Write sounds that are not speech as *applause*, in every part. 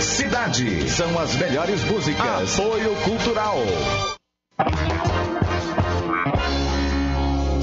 Cidade. São as melhores músicas. Apoio Cultural.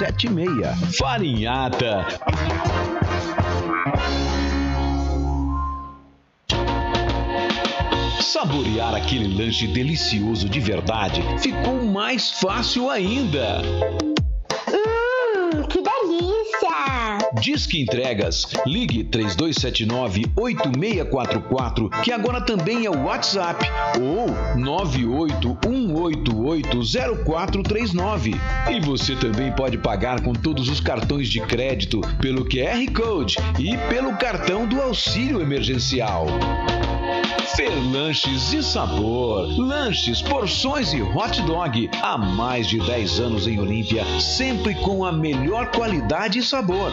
7076. Farinhata. Saborear aquele lanche delicioso de verdade ficou mais fácil ainda. Hum, que delícia! Disque Entregas. Ligue 3279-8644, que agora também é o WhatsApp, ou 981880439. E você também pode pagar com todos os cartões de crédito, pelo QR Code e pelo cartão do auxílio emergencial. Fer Lanches e Sabor. Lanches, porções e hot dog. Há mais de 10 anos em Olímpia, sempre com a melhor qualidade e sabor.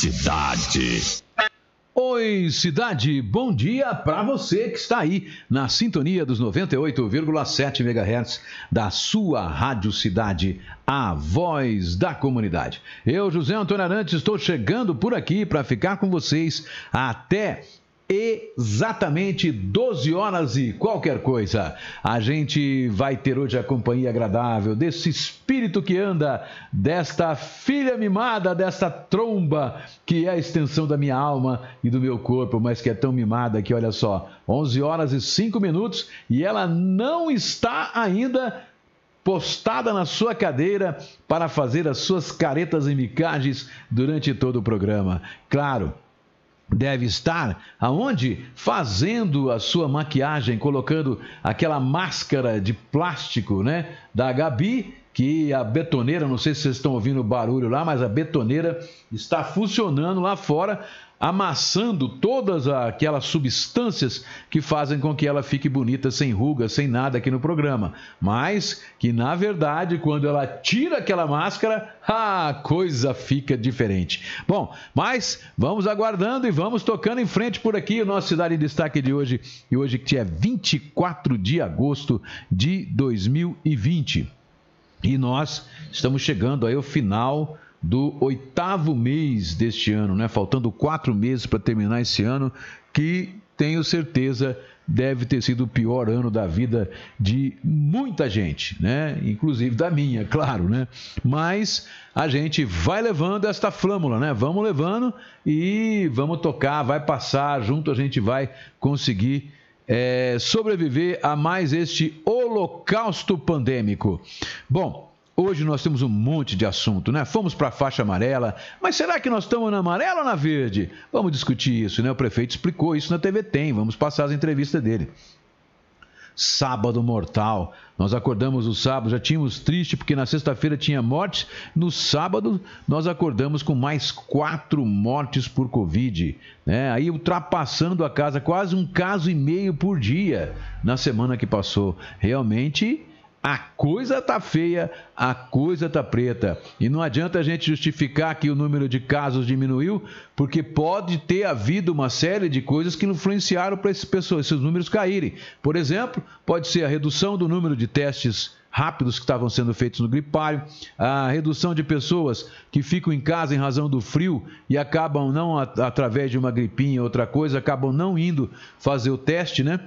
Cidade. Oi, cidade, bom dia para você que está aí na sintonia dos 98,7 MHz da sua Rádio Cidade, a voz da comunidade. Eu, José Antônio Arantes, estou chegando por aqui para ficar com vocês até exatamente 12 horas e qualquer coisa. A gente vai ter hoje a companhia agradável desse espírito que anda, desta filha mimada, desta tromba que é a extensão da minha alma e do meu corpo, mas que é tão mimada que, olha só, 11 horas e 5 minutos e ela não está ainda postada na sua cadeira para fazer as suas caretas e micagens durante todo o programa. Claro, deve estar aonde? Fazendo a sua maquiagem, colocando aquela máscara de plástico, né, da Gabi, que a betoneira, não sei se vocês estão ouvindo o barulho lá, mas a betoneira está funcionando lá fora, amassando todas aquelas substâncias que fazem com que ela fique bonita, sem rugas, sem nada aqui no programa. Mas que na verdade, quando ela tira aquela máscara, a coisa fica diferente. Bom, mas vamos aguardando e vamos tocando em frente por aqui o nosso Cidade em Destaque de hoje. E hoje que é 24 de agosto de 2020. E nós estamos chegando aí ao final do oitavo mês deste ano, né? Faltando quatro meses para terminar esse ano, que tenho certeza deve ter sido o pior ano da vida de muita gente, né? Inclusive da minha, claro, né? Mas a gente vai levando esta flâmula, né? Vamos levando e vamos tocar, vai passar, junto a gente vai conseguir é, sobreviver a mais este holocausto pandêmico. Bom, Hoje nós temos um monte de assunto, né? Fomos para a faixa amarela, mas será que nós estamos na amarela ou na verde? Vamos discutir isso, né? O prefeito explicou isso na TV Tem, vamos passar as entrevistas dele. Sábado mortal. Nós acordamos o sábado, já tínhamos triste porque na sexta-feira tinha morte. No sábado, nós acordamos com mais quatro mortes por Covid. Né? Aí ultrapassando a casa, quase um caso e meio por dia na semana que passou. Realmente a coisa tá feia, a coisa tá preta. E não adianta a gente justificar que o número de casos diminuiu, porque pode ter havido uma série de coisas que influenciaram para essas pessoas, esses números caírem. Por exemplo, pode ser a redução do número de testes rápidos que estavam sendo feitos no gripário, a redução de pessoas que ficam em casa em razão do frio e acabam não através de uma gripinha, outra coisa, acabam não indo fazer o teste, né?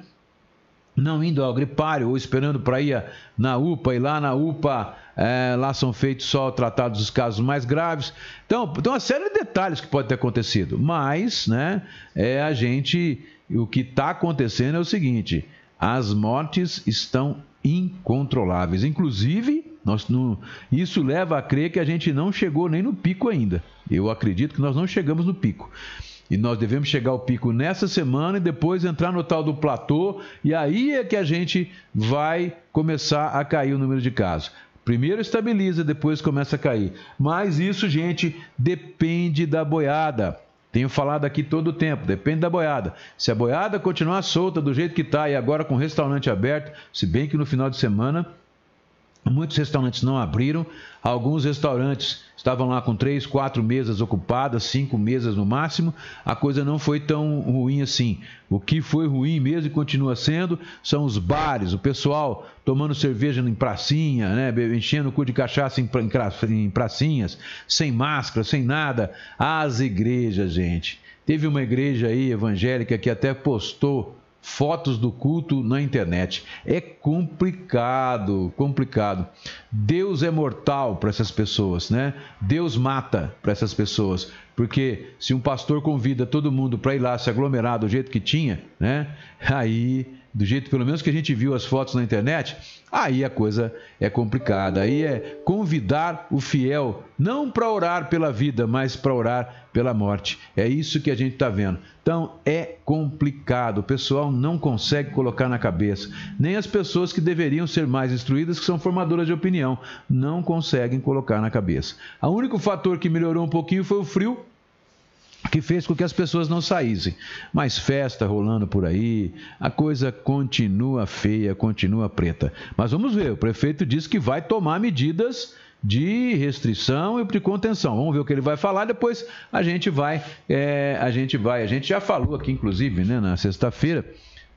Não indo ao gripário ou esperando para ir na UPA, e lá na UPA, é, lá são feitos só tratados os casos mais graves. Então, então, uma série de detalhes que pode ter acontecido. Mas, né, é a gente, o que está acontecendo é o seguinte: as mortes estão incontroláveis. Inclusive, nós não, isso leva a crer que a gente não chegou nem no pico ainda. Eu acredito que nós não chegamos no pico. E nós devemos chegar ao pico nessa semana e depois entrar no tal do platô, e aí é que a gente vai começar a cair o número de casos. Primeiro estabiliza, depois começa a cair. Mas isso, gente, depende da boiada. Tenho falado aqui todo o tempo, depende da boiada. Se a boiada continuar solta do jeito que está e agora com o restaurante aberto, se bem que no final de semana Muitos restaurantes não abriram, alguns restaurantes estavam lá com três, quatro mesas ocupadas, cinco mesas no máximo. A coisa não foi tão ruim assim. O que foi ruim mesmo e continua sendo são os bares, o pessoal tomando cerveja em pracinha, né, enchendo o cu de cachaça em, em pracinhas, sem máscara, sem nada. As igrejas, gente. Teve uma igreja aí evangélica que até postou fotos do culto na internet. É complicado, complicado. Deus é mortal para essas pessoas, né? Deus mata para essas pessoas, porque se um pastor convida todo mundo para ir lá se aglomerar do jeito que tinha, né? Aí do jeito pelo menos que a gente viu as fotos na internet, aí a coisa é complicada. Aí é convidar o fiel não para orar pela vida, mas para orar pela morte. É isso que a gente está vendo. Então é complicado. O pessoal não consegue colocar na cabeça. Nem as pessoas que deveriam ser mais instruídas, que são formadoras de opinião, não conseguem colocar na cabeça. O único fator que melhorou um pouquinho foi o frio que fez com que as pessoas não saíssem. Mas festa rolando por aí, a coisa continua feia, continua preta. Mas vamos ver, o prefeito disse que vai tomar medidas de restrição e de contenção. Vamos ver o que ele vai falar, depois a gente vai, é, a gente vai, a gente já falou aqui, inclusive, né, na sexta-feira,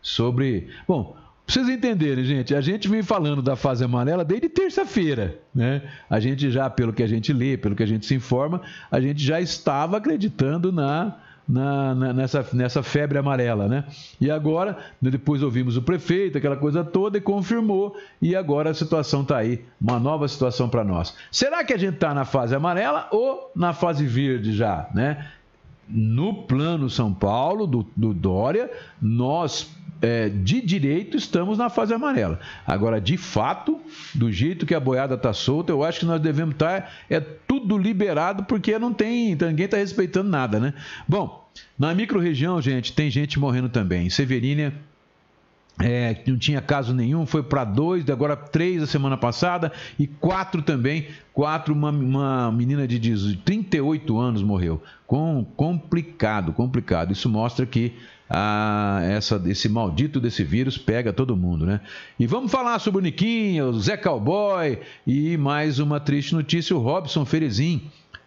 sobre. Bom, Pra vocês entenderem, gente, a gente vem falando da fase amarela desde terça-feira, né? A gente já, pelo que a gente lê, pelo que a gente se informa, a gente já estava acreditando na, na, na, nessa, nessa febre amarela, né? E agora, depois ouvimos o prefeito, aquela coisa toda, e confirmou, e agora a situação está aí, uma nova situação para nós. Será que a gente está na fase amarela ou na fase verde já, né? No plano São Paulo, do, do Dória, nós é, de direito estamos na fase amarela. Agora, de fato, do jeito que a boiada está solta, eu acho que nós devemos estar tá, é tudo liberado porque não tem ninguém está respeitando nada, né? Bom, na microrregião, gente, tem gente morrendo também. Em Severínia, é, não tinha caso nenhum, foi para dois, agora três a semana passada e quatro também. Quatro, uma, uma menina de 38 anos morreu. Com, complicado, complicado. Isso mostra que ah, essa, esse maldito desse vírus pega todo mundo, né? E vamos falar sobre o Niquinho, o Zé Cowboy e mais uma triste notícia: o Robson Ferezin,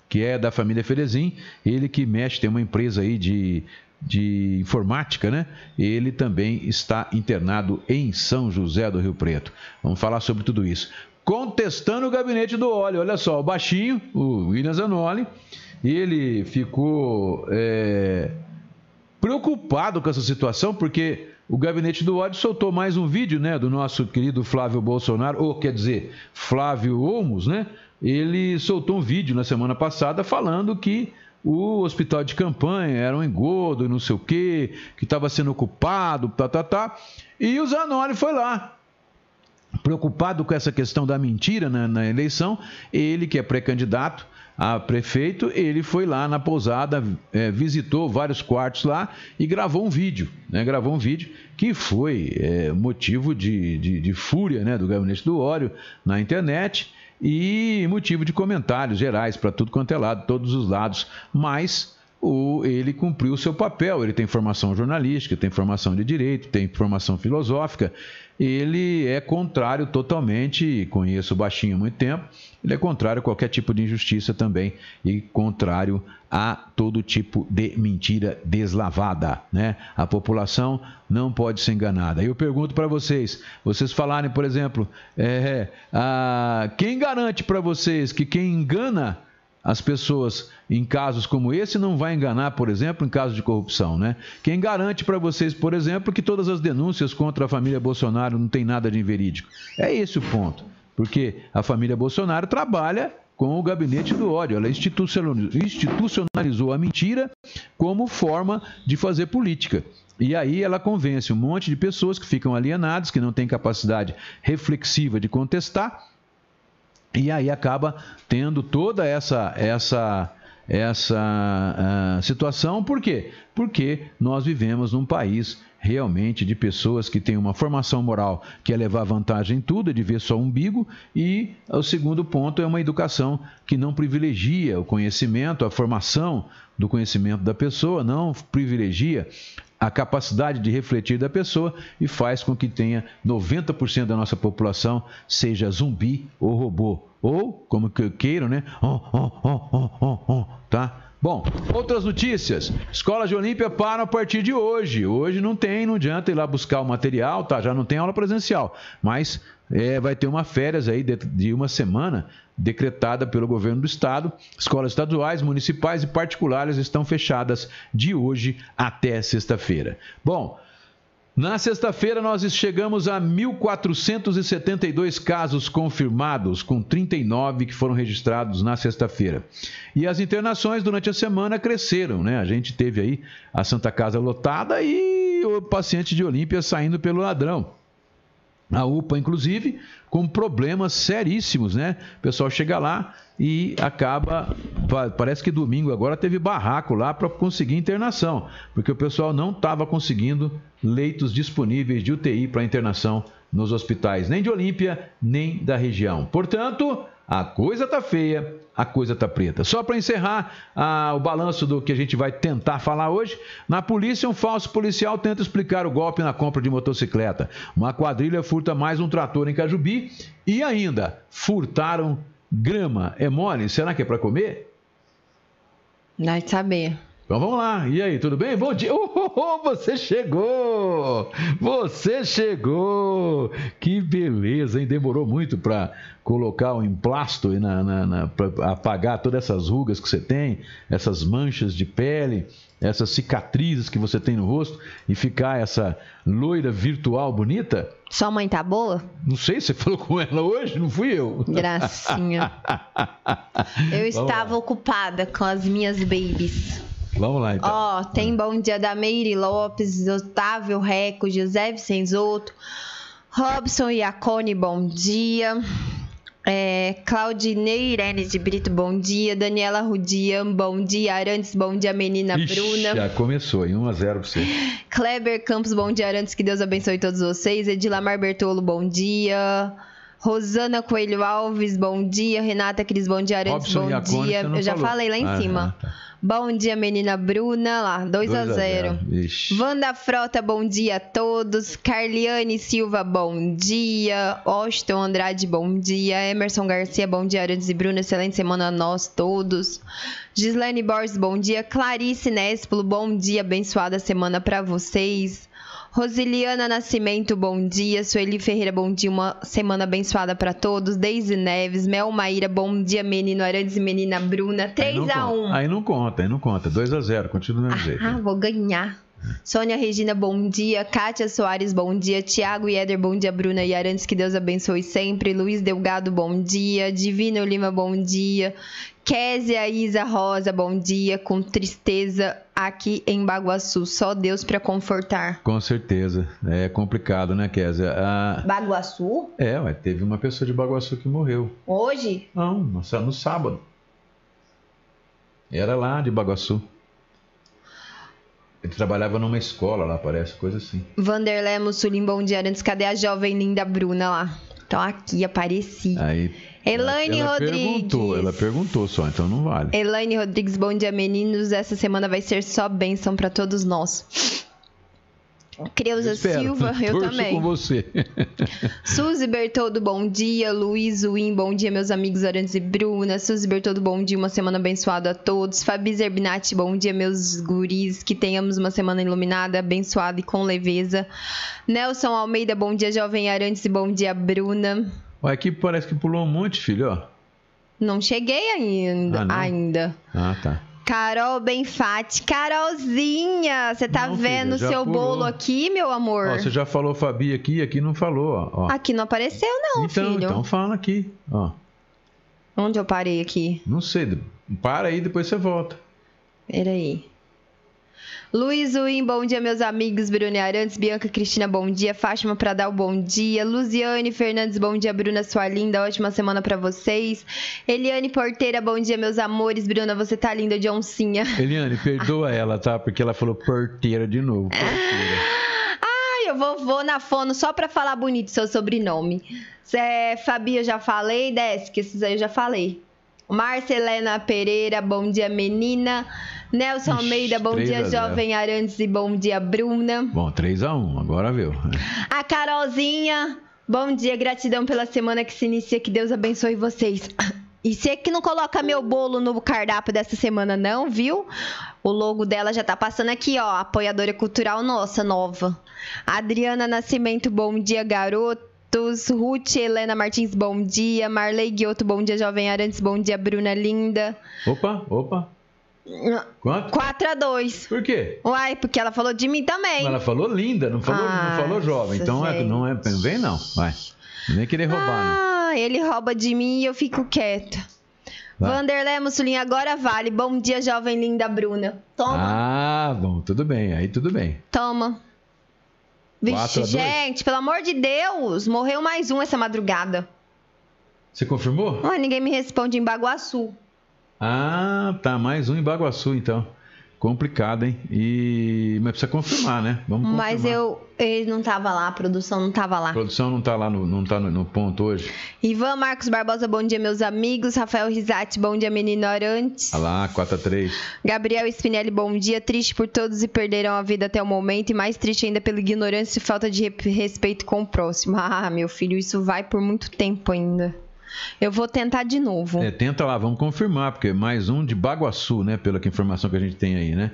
que é da família Ferezin, ele que mexe, tem uma empresa aí de, de informática, né? Ele também está internado em São José do Rio Preto. Vamos falar sobre tudo isso. Contestando o gabinete do óleo, olha só, o baixinho, o William Zanoli, ele ficou. É preocupado com essa situação, porque o gabinete do ódio soltou mais um vídeo, né, do nosso querido Flávio Bolsonaro, ou quer dizer, Flávio Olmos, né? Ele soltou um vídeo na semana passada falando que o hospital de campanha era um engodo, não sei o quê, que estava sendo ocupado, tá, tá, tá. E o Zanoli foi lá, preocupado com essa questão da mentira na, na eleição, ele que é pré-candidato, a prefeito, ele foi lá na pousada, é, visitou vários quartos lá e gravou um vídeo, né? Gravou um vídeo que foi é, motivo de, de, de, fúria né? do gabinete do óleo na internet e motivo de comentários gerais para tudo quanto é lado, todos os lados. Mas o, ele cumpriu o seu papel. Ele tem formação jornalística, tem formação de direito, tem formação filosófica. Ele é contrário totalmente, conheço o Baixinho há muito tempo, ele é contrário a qualquer tipo de injustiça também e contrário a todo tipo de mentira deslavada. Né? A população não pode ser enganada. Eu pergunto para vocês, vocês falarem, por exemplo, é, a, quem garante para vocês que quem engana as pessoas em casos como esse não vai enganar, por exemplo, em casos de corrupção, né? Quem garante para vocês, por exemplo, que todas as denúncias contra a família Bolsonaro não tem nada de inverídico? É esse o ponto. Porque a família Bolsonaro trabalha com o gabinete do ódio. Ela institucionalizou a mentira como forma de fazer política. E aí ela convence um monte de pessoas que ficam alienadas, que não têm capacidade reflexiva de contestar, e aí acaba tendo toda essa essa essa uh, situação, por quê? Porque nós vivemos num país realmente de pessoas que têm uma formação moral que é levar vantagem em tudo, é de ver só o umbigo, e o segundo ponto é uma educação que não privilegia o conhecimento, a formação do conhecimento da pessoa, não privilegia a capacidade de refletir da pessoa e faz com que tenha 90% da nossa população seja zumbi ou robô. Ou, como que queiram, né? Oh, oh, oh, tá? Bom, outras notícias. Escolas de Olímpia param a partir de hoje. Hoje não tem, não adianta ir lá buscar o material, tá? Já não tem aula presencial. Mas é, vai ter uma férias aí de, de uma semana decretada pelo governo do estado. Escolas estaduais, municipais e particulares estão fechadas de hoje até sexta-feira. Bom, na sexta-feira, nós chegamos a 1.472 casos confirmados, com 39 que foram registrados na sexta-feira. E as internações durante a semana cresceram, né? A gente teve aí a Santa Casa lotada e o paciente de Olímpia saindo pelo ladrão. A UPA, inclusive, com problemas seríssimos, né? O pessoal chega lá e acaba. Parece que domingo agora teve barraco lá para conseguir internação, porque o pessoal não estava conseguindo leitos disponíveis de UTI para internação nos hospitais, nem de Olímpia, nem da região. Portanto, a coisa tá feia, a coisa tá preta. Só para encerrar ah, o balanço do que a gente vai tentar falar hoje, na polícia um falso policial tenta explicar o golpe na compra de motocicleta. Uma quadrilha furta mais um trator em Cajubi e ainda furtaram grama. É mole? Será que é para comer? Vai saber. Então vamos lá. E aí, tudo bem? Bom dia. Oh, você chegou! Você chegou! Que beleza, hein? Demorou muito para colocar um emplasto na, na, na para apagar todas essas rugas que você tem, essas manchas de pele, essas cicatrizes que você tem no rosto e ficar essa loira virtual bonita? Sua mãe tá boa? Não sei, você falou com ela hoje, não fui eu. Gracinha. *laughs* eu estava ocupada com as minhas babies. Vamos lá, então. Ó, tem bom dia da Meire Lopes, Otávio Reco, José Vicenzoto, Robson Iacone, bom dia. É, Claudinei Irene de Brito, bom dia. Daniela Rudian, bom dia. Arantes, bom dia. Menina Ixi, Bruna. Já começou, em 1 a 0 pra você. Kleber Campos, bom dia. Arantes, que Deus abençoe todos vocês. Edilamar Bertolo, bom dia. Rosana Coelho Alves, bom dia. Renata Cris, bom dia. Arantes, Robson bom dia. Eu já falei lá em ah, cima. Ah, tá. Bom dia, menina Bruna. Lá, 2 a 0 Wanda Frota, bom dia a todos. Carliane Silva, bom dia. Austin Andrade, bom dia. Emerson Garcia, bom dia. Arantes e Bruna, excelente semana a nós todos. Gislaine Borges, bom dia. Clarice Nespolo, bom dia. Abençoada semana para vocês. Rosiliana Nascimento, bom dia. Sueli Ferreira, bom dia. Uma semana abençoada para todos. Deise Neves, Mel Maíra, bom dia, menino Arantes e menina Bruna. 3 a 1 Aí não conta, aí não conta. 2 a 0 continua do mesmo ah, jeito. Ah, vou ganhar. Sônia Regina, bom dia. Kátia Soares, bom dia. Tiago e Éder, bom dia. Bruna e Arantes, que Deus abençoe sempre. Luiz Delgado, bom dia. Divino Lima, bom dia. Késia Isa Rosa, bom dia. Com tristeza aqui em Baguaçu. Só Deus para confortar. Com certeza. É complicado, né, Késia? A... Baguaçu? É, ué, teve uma pessoa de Baguaçu que morreu. Hoje? Não, no, no sábado. Era lá de Baguaçu. Ele trabalhava numa escola lá, parece, coisa assim. Vanderlé Mussulim, bom dia. Antes, cadê a jovem linda Bruna lá? Então aqui apareci. Aí Elaine ela Rodrigues. Perguntou, ela perguntou só, então não vale. Elaine Rodrigues, bom dia, meninos. Essa semana vai ser só bênção para todos nós. Creuza Silva, eu também. com você. *laughs* Suzy Bertoldo, bom dia. Luiz Win, bom dia, meus amigos Arantes e Bruna. Suzy Bertoldo, bom dia. Uma semana abençoada a todos. Fabi Zerbinati, bom dia, meus guris. Que tenhamos uma semana iluminada, abençoada e com leveza. Nelson Almeida, bom dia, jovem Arantes e bom dia, Bruna. Olha, aqui parece que pulou um monte, filho, ó. Não cheguei ainda. Ah, ainda. Ah, tá. Carol Benfatti. Carolzinha, você tá Não, vendo o seu pulou. bolo aqui, meu amor? Ó, você já falou Fabi aqui, aqui não falou, ó. ó. Aqui não apareceu, não, então, filho. então fala aqui, ó. Onde eu parei aqui? Não sei, para aí, depois você volta. Peraí. Luiz Win, bom dia, meus amigos. Bruna Arantes, Bianca Cristina, bom dia. Fátima Pradal, bom dia. Luziane Fernandes, bom dia. Bruna, sua linda. Ótima semana pra vocês. Eliane Porteira, bom dia, meus amores. Bruna, você tá linda de oncinha. *laughs* Eliane, perdoa ela, tá? Porque ela falou porteira de novo. Porteira. Ai, eu vou, vou na fono só pra falar bonito seu sobrenome. Cê, Fabi, eu já falei. Desce, que esses aí eu já falei. Marcelena Pereira, bom dia, menina. Nelson Ixi, Almeida, bom 3 dia, a 0. jovem Arantes e bom dia, Bruna. Bom, 3x1, agora viu. A Carolzinha, bom dia, gratidão pela semana que se inicia, que Deus abençoe vocês. E você que não coloca meu bolo no cardápio dessa semana, não, viu? O logo dela já tá passando aqui, ó. Apoiadora cultural nossa, nova. Adriana Nascimento, bom dia, garotos. Ruth Helena Martins, bom dia. Marley Guioto, bom dia, Jovem Arantes, bom dia, Bruna Linda. Opa, opa. Quanto? 4 a 2 Por quê? Uai, porque ela falou de mim também. Ela falou linda, não falou, Ah, não falou jovem. Então é, não é. Não vem, não. Vai. Não vem querer roubar, né? Ah, ele rouba de mim e eu fico quieta. Vai. Vanderlei Mussolini, agora vale. Bom dia, jovem linda Bruna. Toma, Ah, bom, tudo bem. Aí tudo bem. toma. Vixe, gente, pelo amor de Deus, morreu mais um essa madrugada. Você confirmou? Ah, ninguém me responde em Baguaçu. Ah, tá. Mais um em Baguaçu, então. Complicado, hein? E... Mas precisa confirmar, né? Vamos confirmar. Mas eu, ele não tava lá, a produção não tava lá. A produção não tá lá no, não tá no, no ponto hoje. Ivan Marcos Barbosa, bom dia, meus amigos. Rafael Risati, bom dia, menino Arantes. Olha lá, 4x3. Gabriel Spinelli, bom dia. Triste por todos e perderam a vida até o momento. E mais triste ainda pela ignorância e falta de re- respeito com o próximo. *laughs* Ah, meu filho, isso vai por muito tempo ainda. Eu vou tentar de novo. É, tenta lá, vamos confirmar, porque mais um de Baguaçu, né? Pela informação que a gente tem aí, né?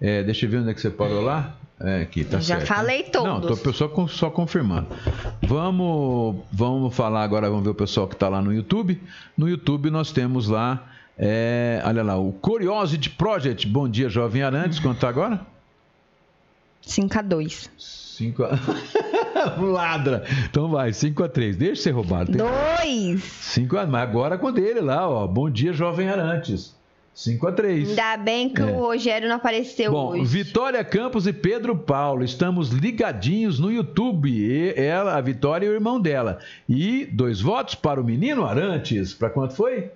É, deixa eu ver onde é que você parou lá. É, aqui, tá já certo, falei né? todos. Não, tô só, só confirmando. Vamos, vamos falar agora, vamos ver o pessoal que tá lá no YouTube. No YouTube nós temos lá, é, olha lá, o Curiosity Project. Bom dia, Jovem Arantes. Quanto tá agora? 5 a 2 5 a... *laughs* Ladra. Então vai, 5 a 3 Deixa ser roubado. Tem... 2 5 a... Mas agora com dele lá, ó. Bom dia, Jovem Arantes. 5 a 3 Ainda bem que É. o Rogério não apareceu Bom, hoje. Vitória Campos e Pedro Paulo, estamos ligadinhos no YouTube. E ela, a Vitória e o irmão dela. E dois votos para o menino Arantes. Para quanto foi?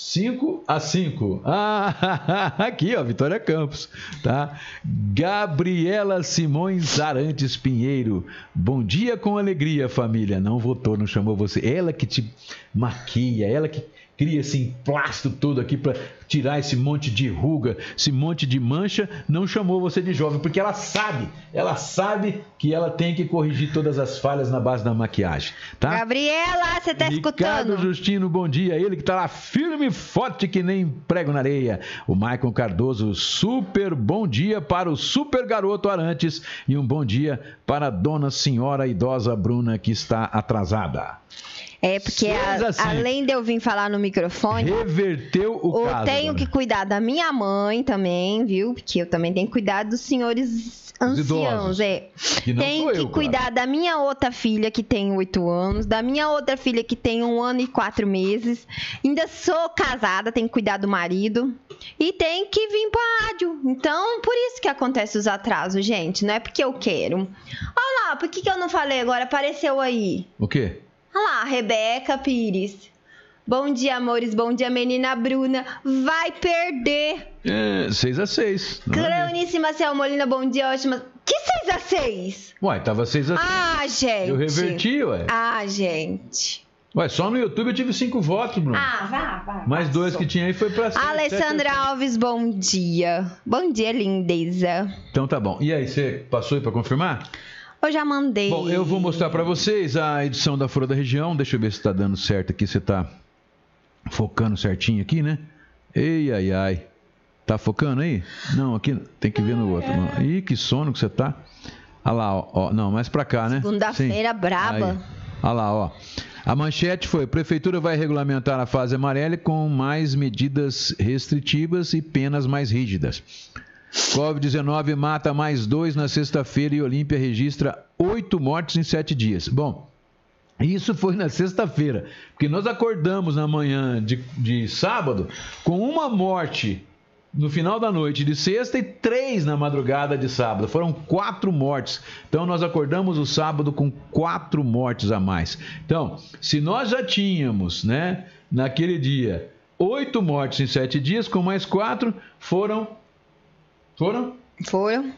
5 a 5. Ah, *laughs* aqui, ó, Vitória Campos, tá? Gabriela Simões Arantes Pinheiro. Bom dia com alegria, família. Não votou, não chamou você. Ela que te maquia, ela que cria esse emplasto todo aqui para tirar esse monte de ruga, esse monte de mancha, não chamou você de jovem, porque ela sabe, ela sabe que ela tem que corrigir todas as falhas na base da maquiagem, tá? Gabriela, você tá Ricardo escutando? Justino, bom dia. Ele que tá lá firme e forte que nem prego na areia. O Maicon Cardoso, super bom dia para o super garoto Arantes e um bom dia para a dona senhora idosa Bruna que está atrasada. É, porque a- Seis a cinco. além de eu vir falar no microfone, Reverteu o eu caso. tenho agora. que cuidar da minha mãe também, viu? Porque eu também tenho que cuidar dos senhores anciãos, é. Que Tenho que eu, cuidar claro. da minha outra filha que tem oito anos, da minha outra filha que tem um ano e quatro meses. Ainda sou casada, tenho que cuidar do marido. E tenho que vir pra rádio. Então, por isso que acontece os atrasos, gente. Não é porque eu quero. Olha lá, por que, que eu não falei agora? Apareceu aí. O quê? Olha lá, Rebeca Pires. Bom dia, amores. Bom dia, menina Bruna. Vai perder. É, 6 a 6 Cleonice Maciel Molina, bom dia, ótima. Que 6 a 6 Uai, tava 6 a 6 Ah, gente. Eu reverti, ué. Ah, gente. Ué, só no YouTube eu tive 5 votos, Bruno. Ah, vá, vá. Mais dois que tinha aí foi pra cima. Alessandra Alves, bom dia. Bom dia, lindeza. Então tá bom. E aí, você passou aí pra confirmar? Eu já mandei. Bom, eu vou mostrar pra vocês a edição da Folha da Região. Deixa eu ver se tá dando certo aqui. Você tá focando certinho aqui, né? Ei, ai, ai. Tá focando aí? Não, aqui tem que ver no outro. Mano. Ih, que sono que você tá. Olha lá, ó. ó. Não, mais pra cá, né? Segunda-feira braba. Aí. Olha lá, ó. A manchete foi: Prefeitura vai regulamentar a fase amarela com mais medidas restritivas e penas mais rígidas. Covid-19 mata mais dois na sexta-feira e Olímpia registra oito mortes em sete dias. Bom, isso foi na sexta-feira, porque nós acordamos na manhã de, de sábado com uma morte no final da noite de sexta e três na madrugada de sábado. Foram quatro mortes. Então nós acordamos o sábado com quatro mortes a mais. Então, se nós já tínhamos, né, naquele dia, oito mortes em sete dias, com mais quatro, foram. Foram? Foram.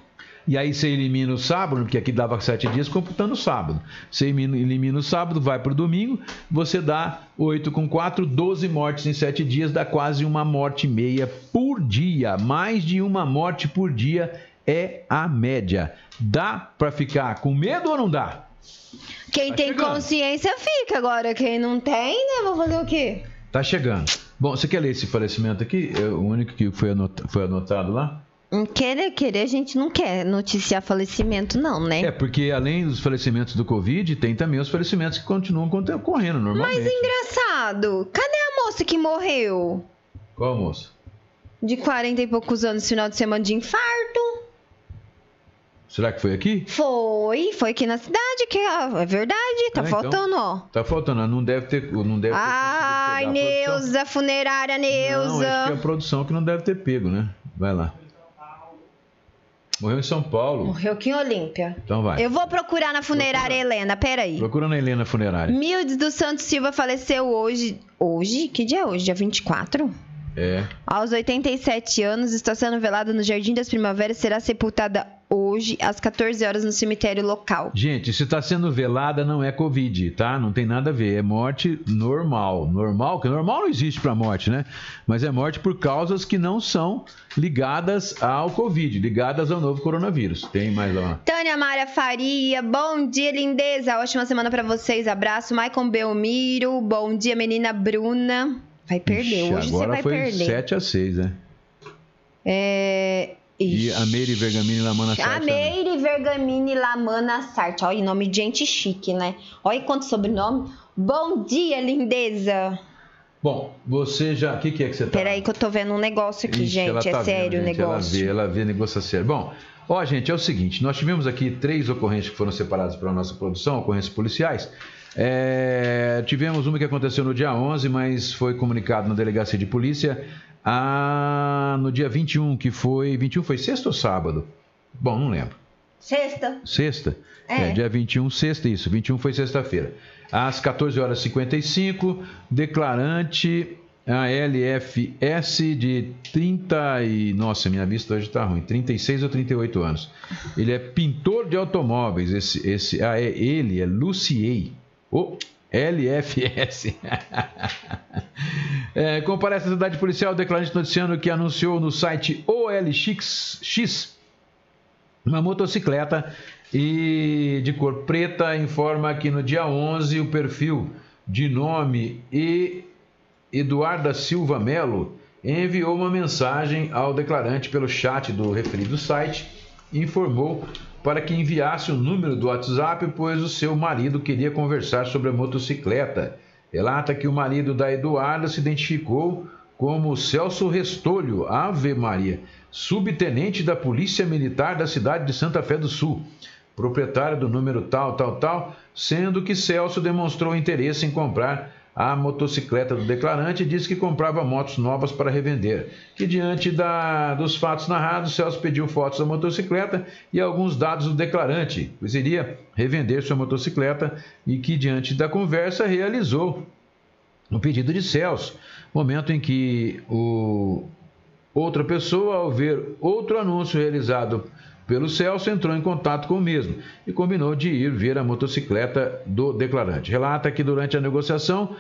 E aí você elimina o sábado, porque aqui dava sete dias, computando o sábado. Você elimina o sábado, vai para o domingo, você dá 8 com 4, 12 mortes em sete dias, dá quase uma morte e meia por dia. Mais de uma morte por dia é a média. Dá para ficar com medo ou não dá? Quem tá tem chegando. consciência fica, agora quem não tem, né? Vou fazer o quê? Tá chegando. Bom, você quer ler esse falecimento aqui? É o único que foi foi anotado lá? Querer, querer, a gente não quer noticiar falecimento, não, né? É, porque além dos falecimentos do Covid, tem também os falecimentos que continuam ocorrendo normalmente. Mas engraçado, cadê a moça que morreu? Qual moça? De 40 e poucos anos, final de semana de infarto. Será que foi aqui? Foi, foi aqui na cidade, que é verdade, tá é, faltando, então, ó. Tá faltando, não deve ter, não deve ter Ai, Neuza, funerária Neuza. Não, acho que é a produção que não deve ter pego, né? Vai lá. Morreu em São Paulo. Morreu aqui em Olímpia. Então vai. Eu vou procurar na funerária Procura. Helena, peraí. Procura na Helena Funerária. Mildes dos Santos Silva faleceu hoje. Hoje? Que dia é hoje? Dia 24? É. Aos 87 anos, está sendo velada no Jardim das Primaveras será sepultada hoje, às 14 horas, no cemitério local. Gente, se está sendo velada, não é Covid, tá? Não tem nada a ver. É morte normal. Normal, que normal não existe para morte, né? Mas é morte por causas que não são ligadas ao Covid, ligadas ao novo coronavírus. Tem mais lá. Tânia Maria Faria, bom dia, lindeza. Ótima semana para vocês. Abraço. Maicon Belmiro, bom dia, menina Bruna. Vai perder, Ixi, hoje você vai foi perder. 7 a 6, né? É. E a Meire Vergamini Lamana Sarte. A Meire Vergamini Lamana Sarte. Olha, nome de gente chique, né? Olha quanto sobrenome. Bom dia, lindeza. Bom, você já. O que, que, é que você tá? Peraí, que eu tô vendo um negócio aqui, Ixi, gente. Tá é sério o negócio. Ela vê, ela vê negócio sério. Bom, ó, gente, é o seguinte: nós tivemos aqui três ocorrências que foram separadas pela nossa produção, ocorrências policiais. É, tivemos uma que aconteceu no dia 11, mas foi comunicado na delegacia de polícia a, no dia 21, que foi. 21 foi sexta ou sábado? Bom, não lembro. Sexta. Sexta? É. é dia 21, sexta, isso. 21 foi sexta-feira. Às 14 horas e 55, declarante a LFS de 30 e. Nossa, minha vista hoje está ruim. 36 ou 38 anos. Ele é pintor de automóveis. Esse, esse, ah, é, ele é Luciei. Oh, LFS. *laughs* é, comparece à cidade policial declarante noticiando que anunciou no site OLX uma motocicleta e de cor preta informa que no dia 11 o perfil de nome e Eduarda Silva Melo enviou uma mensagem ao declarante pelo chat do referido site e informou para que enviasse o número do WhatsApp, pois o seu marido queria conversar sobre a motocicleta. Relata que o marido da Eduarda se identificou como Celso Restolho, Ave Maria, subtenente da Polícia Militar da cidade de Santa Fé do Sul, proprietário do número tal, tal, tal, sendo que Celso demonstrou interesse em comprar a motocicleta do declarante e disse que comprava motos novas para revender. Que diante da, dos fatos narrados, Celso pediu fotos da motocicleta e alguns dados do declarante, pois iria revender sua motocicleta e que diante da conversa realizou o pedido de Celso. Momento em que o outra pessoa, ao ver outro anúncio realizado pelo Celso, entrou em contato com o mesmo e combinou de ir ver a motocicleta do declarante. Relata que durante a negociação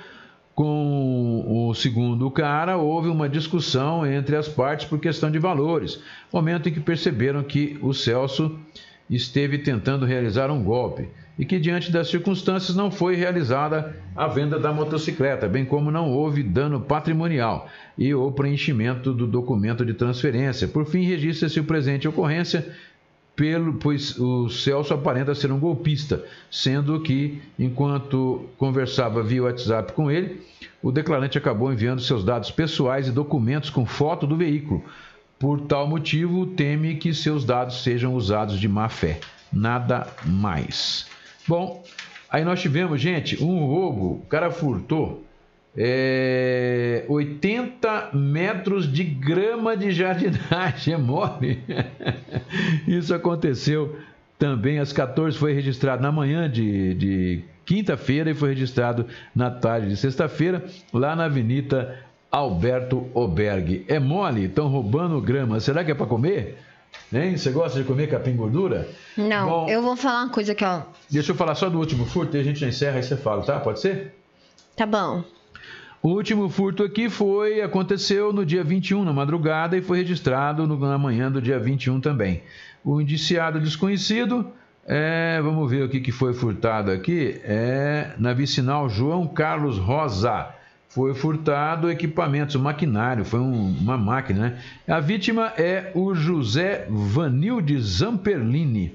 com o segundo cara, houve uma discussão entre as partes por questão de valores, momento em que perceberam que o Celso esteve tentando realizar um golpe e que, diante das circunstâncias, não foi realizada a venda da motocicleta, bem como não houve dano patrimonial e o preenchimento do documento de transferência. Por fim, registra-se o presente ocorrência pelo, pois o Celso aparenta ser um golpista, sendo que, enquanto conversava via WhatsApp com ele, o declarante acabou enviando seus dados pessoais e documentos com foto do veículo. Por tal motivo, teme que seus dados sejam usados de má fé. Nada mais. Bom, aí nós tivemos, gente, um roubo. O cara furtou é, 80 metros de grama de jardinagem. *laughs* É mole. Isso aconteceu também às 14, foi registrado na manhã de, de quinta-feira e foi registrado na tarde de sexta-feira, lá na Avenida Alberto Oberg. É mole? Estão roubando grama. Será que é para comer? Hein? Você gosta de comer capim gordura? Não, Bom, eu vou falar uma coisa aqui, ó. Deixa eu falar só do último furto e a gente já encerra e você fala, tá? Pode ser? Tá bom. O último furto aqui foi aconteceu no dia 21, na madrugada, e foi registrado no, na manhã do dia 21 também. O indiciado desconhecido, é, vamos ver o que, que foi furtado aqui, é na vicinal João Carlos Rosa. Foi furtado equipamentos, maquinário, foi um, uma máquina, né? A vítima é o José Vanilde Zamperlini,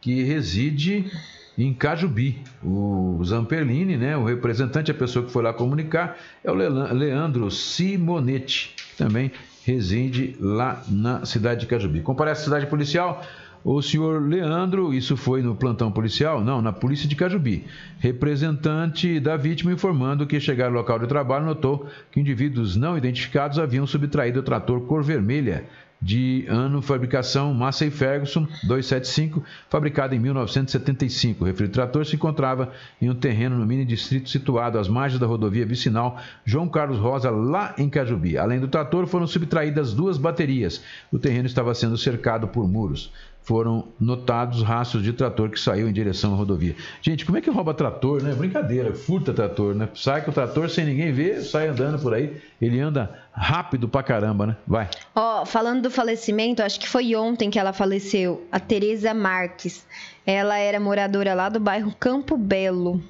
que reside em Cajubi. O Zamperlini, né, o representante, a pessoa que foi lá comunicar, é o Leandro Simonetti, também reside lá na cidade de Cajubi. Comparece à cidade policial, o senhor Leandro, isso foi no plantão policial? Não, na polícia de Cajubi. Representante da vítima informando que chegar ao local de trabalho notou que indivíduos não identificados haviam subtraído o trator cor vermelha de ano fabricação Massey Ferguson 275, fabricado em 1975. O referido trator se encontrava em um terreno no mini distrito situado às margens da rodovia vicinal João Carlos Rosa, lá em Cajubi. Além do trator, foram subtraídas duas baterias. O terreno estava sendo cercado por muros foram notados rastros de trator que saiu em direção à rodovia. Gente, como é que rouba trator, né? Brincadeira, furta trator, né? Sai com o trator sem ninguém ver, sai andando por aí. Ele anda rápido pra caramba, né? Vai. Ó, oh, falando do falecimento, acho que foi ontem que ela faleceu, a Tereza Marques. Ela era moradora lá do bairro Campo Belo.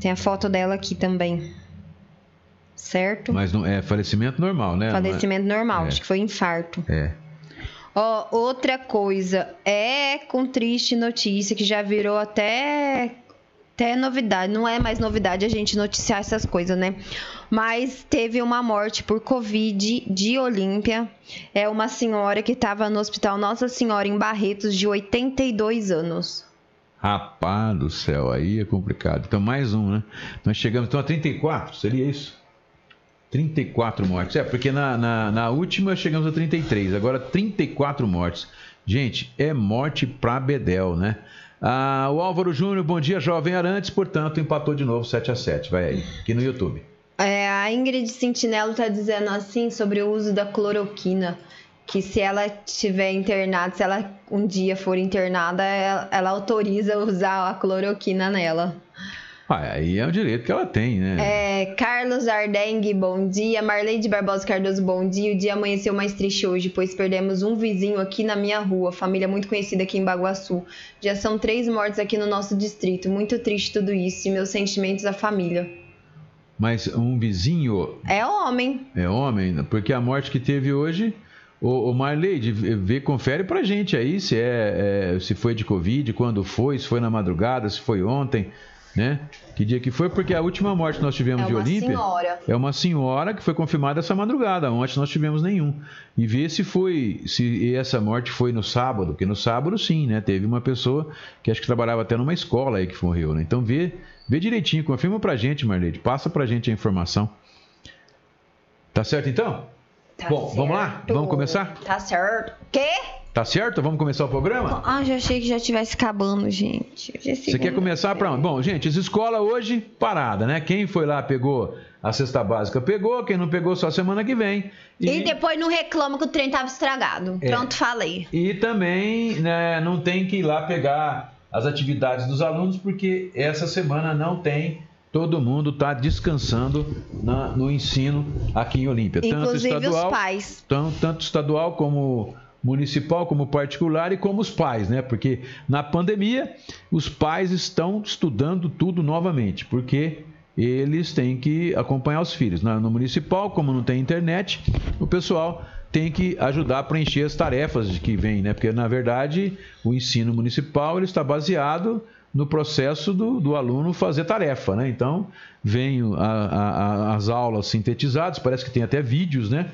Tem a foto dela aqui também. Certo? Mas não é falecimento normal, né? Falecimento normal, é. acho que foi infarto. É. Ó, outra coisa, é com triste notícia que já virou até até novidade, não é mais novidade a gente noticiar essas coisas, né? Mas teve uma morte por Covid de Olímpia. É uma senhora que estava no hospital Nossa Senhora em Barretos, de 82 anos. Rapaz do céu, aí é complicado. Então, mais um, né? Nós chegamos então a 34, seria isso? 34 mortes. É, porque na, na, na, última chegamos a 33, agora 34 mortes. Gente, é morte pra Bedel, né? Ah, o Álvaro Júnior, bom dia, jovem Arantes, portanto, empatou de novo 7 a 7 Vai aí, aqui no YouTube. É, a Ingrid Sentinelo está dizendo assim sobre o uso da cloroquina. Que se ela estiver internada, se ela um dia for internada, ela, ela autoriza usar a cloroquina nela. Ah, aí é o direito que ela tem, né? É, Carlos Ardengue, bom dia. Marlene de Barbosa Cardoso, bom dia. O dia amanheceu mais triste hoje, pois perdemos um vizinho aqui na minha rua, família muito conhecida aqui em Baguaçu. Já são três mortes aqui no nosso distrito. Muito triste tudo isso e meus sentimentos à família. Mas um vizinho. É homem. É homem, porque a morte que teve hoje. O, o Marley, vê, confere pra gente aí se é, é, se foi de Covid, quando foi, se foi na madrugada, se foi ontem né? Que dia que foi? Porque a última morte que nós tivemos é de Olímpia senhora. é uma senhora que foi confirmada essa madrugada. Ontem nós tivemos nenhum. E ver se foi, se essa morte foi no sábado, porque no sábado sim, né? Teve uma pessoa que acho que trabalhava até numa escola aí que morreu, né? Então vê, vê direitinho, confirma pra gente, Marlene, passa pra gente a informação. Tá certo então? Tá Bom, certo. vamos lá? Vamos começar? Tá certo. Quê? Tá certo? Vamos começar o programa? Ah, já achei que já tivesse acabando, gente. É Você quer começar para onde? Bom, gente, as escolas hoje parada, né? Quem foi lá, pegou a cesta básica pegou, quem não pegou só semana que vem. E, e depois não reclama que o trem estava estragado. É. Pronto, falei. E também né, não tem que ir lá pegar as atividades dos alunos, porque essa semana não tem todo mundo está descansando na, no ensino aqui em Olímpia. Inclusive tanto estadual, os pais. Tanto, tanto estadual como municipal, como particular e como os pais, né? Porque na pandemia os pais estão estudando tudo novamente, porque eles têm que acompanhar os filhos. No municipal, como não tem internet, o pessoal tem que ajudar a preencher as tarefas que vêm, né? Porque na verdade o ensino municipal ele está baseado no processo do, do aluno fazer tarefa, né? Então, vem a, a, as aulas sintetizadas, parece que tem até vídeos, né?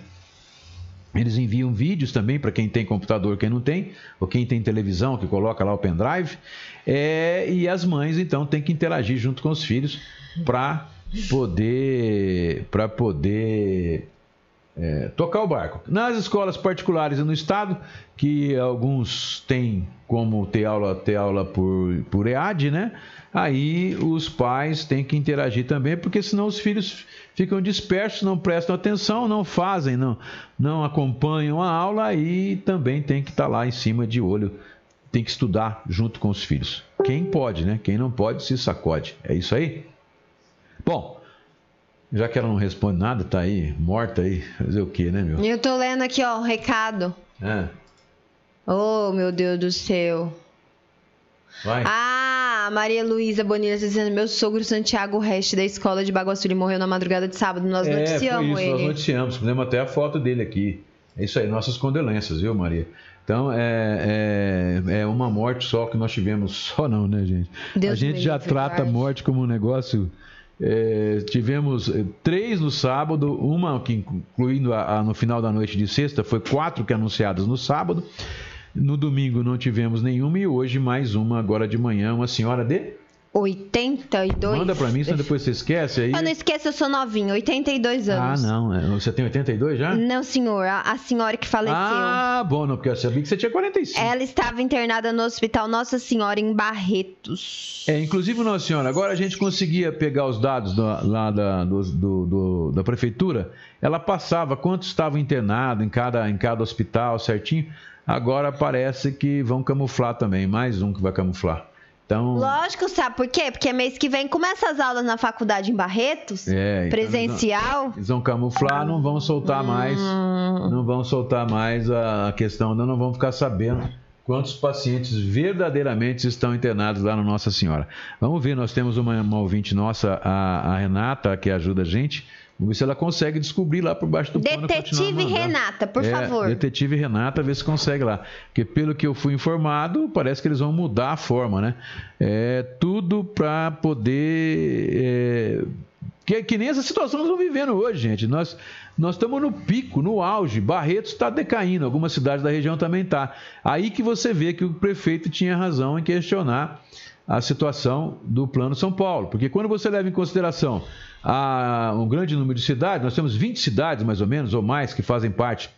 Eles enviam vídeos também para quem tem computador, quem não tem, ou quem tem televisão, que coloca lá o pendrive. É, e as mães, então, têm que interagir junto com os filhos para poder, para poder é, tocar o barco. Nas escolas particulares e no estado, que alguns têm como ter aula, ter aula por, por EAD, né? Aí os pais têm que interagir também, porque senão os filhos ficam dispersos, não prestam atenção, não fazem, não, não acompanham a aula e também tem que estar tá lá em cima de olho, tem que estudar junto com os filhos. Quem pode, né? Quem não pode se sacode. É isso aí? Bom, já que ela não responde nada, tá aí, morta aí, fazer o quê, né, meu? Eu tô lendo aqui, ó, o um recado. É. Oh, meu Deus do céu. Vai. Ah, Maria Luísa Bonilha tá dizendo: meu sogro Santiago Reste da escola de Baguaçuri morreu na madrugada de sábado. Nós é, noticiamos foi isso, ele. Nós noticiamos, fizemos até a foto dele aqui. É isso aí, nossas condolências, viu, Maria? Então, é, é, é, uma morte só que nós tivemos, só não, né, gente? Deus a gente já trata a morte como um negócio é, tivemos é, três no sábado, uma que incluindo a, a, no final da noite de sexta, foi quatro que anunciadas no sábado. No domingo não tivemos nenhuma e hoje mais uma agora de manhã, uma senhora de 82. Manda pra mim, senão depois você esquece aí. Eu não esqueço, eu sou novinho, 82 anos. Ah, não. É, você tem 82 já? Não, senhor. A, a senhora que faleceu. Ah, bom, não, porque eu sabia que você tinha 45. Ela estava internada no Hospital Nossa Senhora em Barretos. É, inclusive, Nossa Senhora, agora a gente conseguia pegar os dados do, lá da, do, do, do, da prefeitura. Ela passava quantos estavam internados em cada, em cada hospital certinho. Agora parece que vão camuflar também. Mais um que vai camuflar. Então... Lógico, sabe por quê? Porque mês que vem começa as aulas na faculdade em Barretos, é, então presencial. Então eles, vão, camuflar, não vão soltar hum. mais, não vão soltar mais a questão, não, não vão ficar sabendo quantos pacientes verdadeiramente estão internados lá no Nossa Senhora. Vamos ver, nós temos uma, uma ouvinte nossa, a, a Renata, que ajuda a gente. Vamos ver se ela consegue descobrir lá por baixo do pano. Detetive Renata, por é, favor. Detetive Renata, ver se consegue lá. Porque pelo que eu fui informado, parece que eles vão mudar a forma, né? É tudo para poder. É, que, que nem essa situação nós estamos vivendo hoje, gente. Nós nós estamos no pico, no auge. Barretos está decaindo, algumas cidades da região também está. Aí que você vê que o prefeito tinha razão em questionar a situação do Plano São Paulo. Porque quando você leva em consideração a, um grande número de cidades, nós temos 20 cidades mais ou menos, ou mais, que fazem parte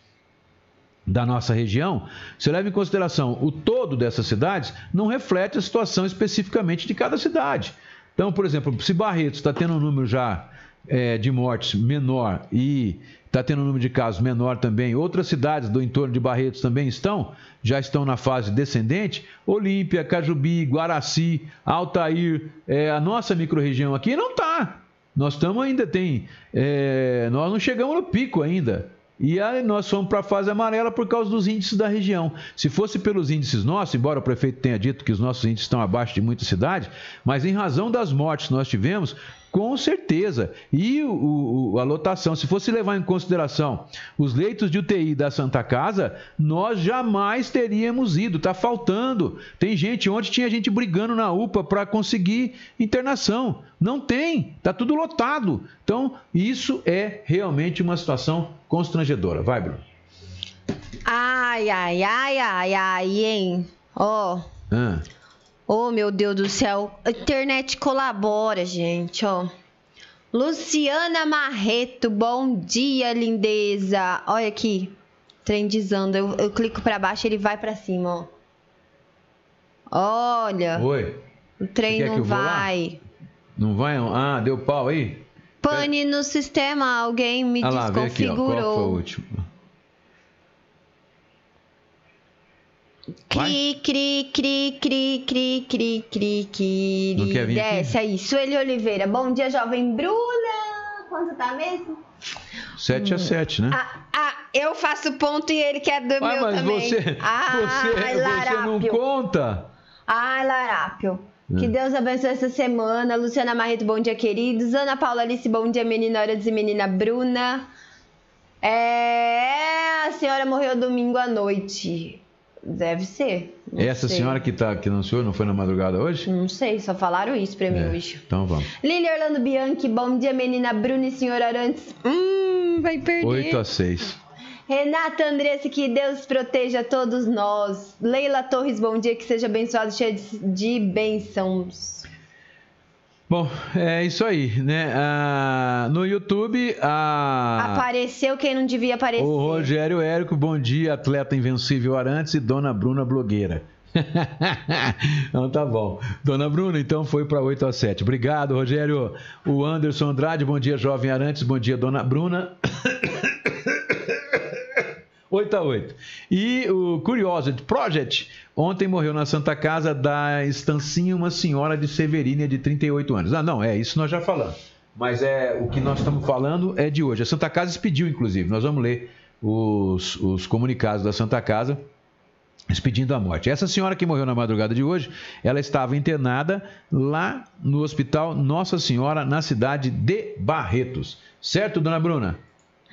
da nossa região, você leva em consideração o todo dessas cidades, não reflete a situação especificamente de cada cidade. Então, por exemplo, se Barretos está tendo um número já é, de mortes menor e está tendo um número de casos menor também. Outras cidades do entorno de Barretos também estão, já estão na fase descendente. Olímpia, Cajubi, Guaraci, Altair, é, a nossa microrregião aqui não está. Nós estamos ainda tem, é, nós não chegamos no pico ainda. E aí nós fomos para a fase amarela por causa dos índices da região. Se fosse pelos índices nossos, embora o prefeito tenha dito que os nossos índices estão abaixo de muitas cidades, mas em razão das mortes que nós tivemos, com certeza. E o, o, a lotação, se fosse levar em consideração os leitos de UTI da Santa Casa, nós jamais teríamos ido. Está faltando. Tem gente, ontem tinha gente brigando na UPA para conseguir internação. Não tem, está tudo lotado. Então, isso é realmente uma situação constrangedora. Vai, Bruno. Ai, ai, ai, ai, ai, hein? Ó. Oh. Ah. Oh, meu Deus do céu. A internet colabora, gente, ó. Luciana Marreto, bom dia, lindeza. Olha aqui, trendizando. Eu, eu clico para baixo, ele vai para cima, ó. Olha. Oi. O trem não vai. Não vai? Ah, deu pau aí? Pane no sistema, alguém me ah lá, desconfigurou. Aqui, ó, qual foi o último? Cri, cri, cri, cri, cri, cri, cri, cri. Não quer vir Desce aqui? aí. Sueli Oliveira. Bom dia, jovem Bruna. Quanto tá mesmo? 7 a 7, né? Ah, ah, eu faço ponto e ele quer do ah, meu mas também. Você, ah, você, você não conta? Ai, Larápio. É. Que Deus abençoe essa semana. Luciana Marreto, bom dia, queridos. Ana Paula Alice, bom dia, menina Horas e menina Bruna. É, a senhora morreu domingo à noite. Deve ser. Essa sei. senhora que, tá, que anunciou não foi na madrugada hoje? Não sei, só falaram isso pra mim é, hoje. Então vamos. Lili Orlando Bianchi, bom dia, menina Bruna e senhor Arantes. Hum, vai perder. 8 a 6. Renata Andressa, que Deus proteja todos nós. Leila Torres, bom dia, que seja abençoado, cheio de, de bênçãos. Bom, é isso aí, né? Ah, no YouTube. Ah, Apareceu quem não devia aparecer. O Rogério Érico, bom dia, atleta invencível Arantes e Dona Bruna blogueira. *laughs* então tá bom. Dona Bruna, então foi para 8 a 7. Obrigado, Rogério. O Anderson Andrade, bom dia, jovem Arantes, bom dia, Dona Bruna. *coughs* 8 a 8. E o Curiosity Project, ontem morreu na Santa Casa da Estancinha uma senhora de Severínia de 38 anos. Ah, não, é, isso nós já falamos. Mas é o que nós estamos falando é de hoje. A Santa Casa expediu, inclusive. Nós vamos ler os, os comunicados da Santa Casa expedindo a morte. Essa senhora que morreu na madrugada de hoje, ela estava internada lá no Hospital Nossa Senhora, na cidade de Barretos. Certo, dona Bruna?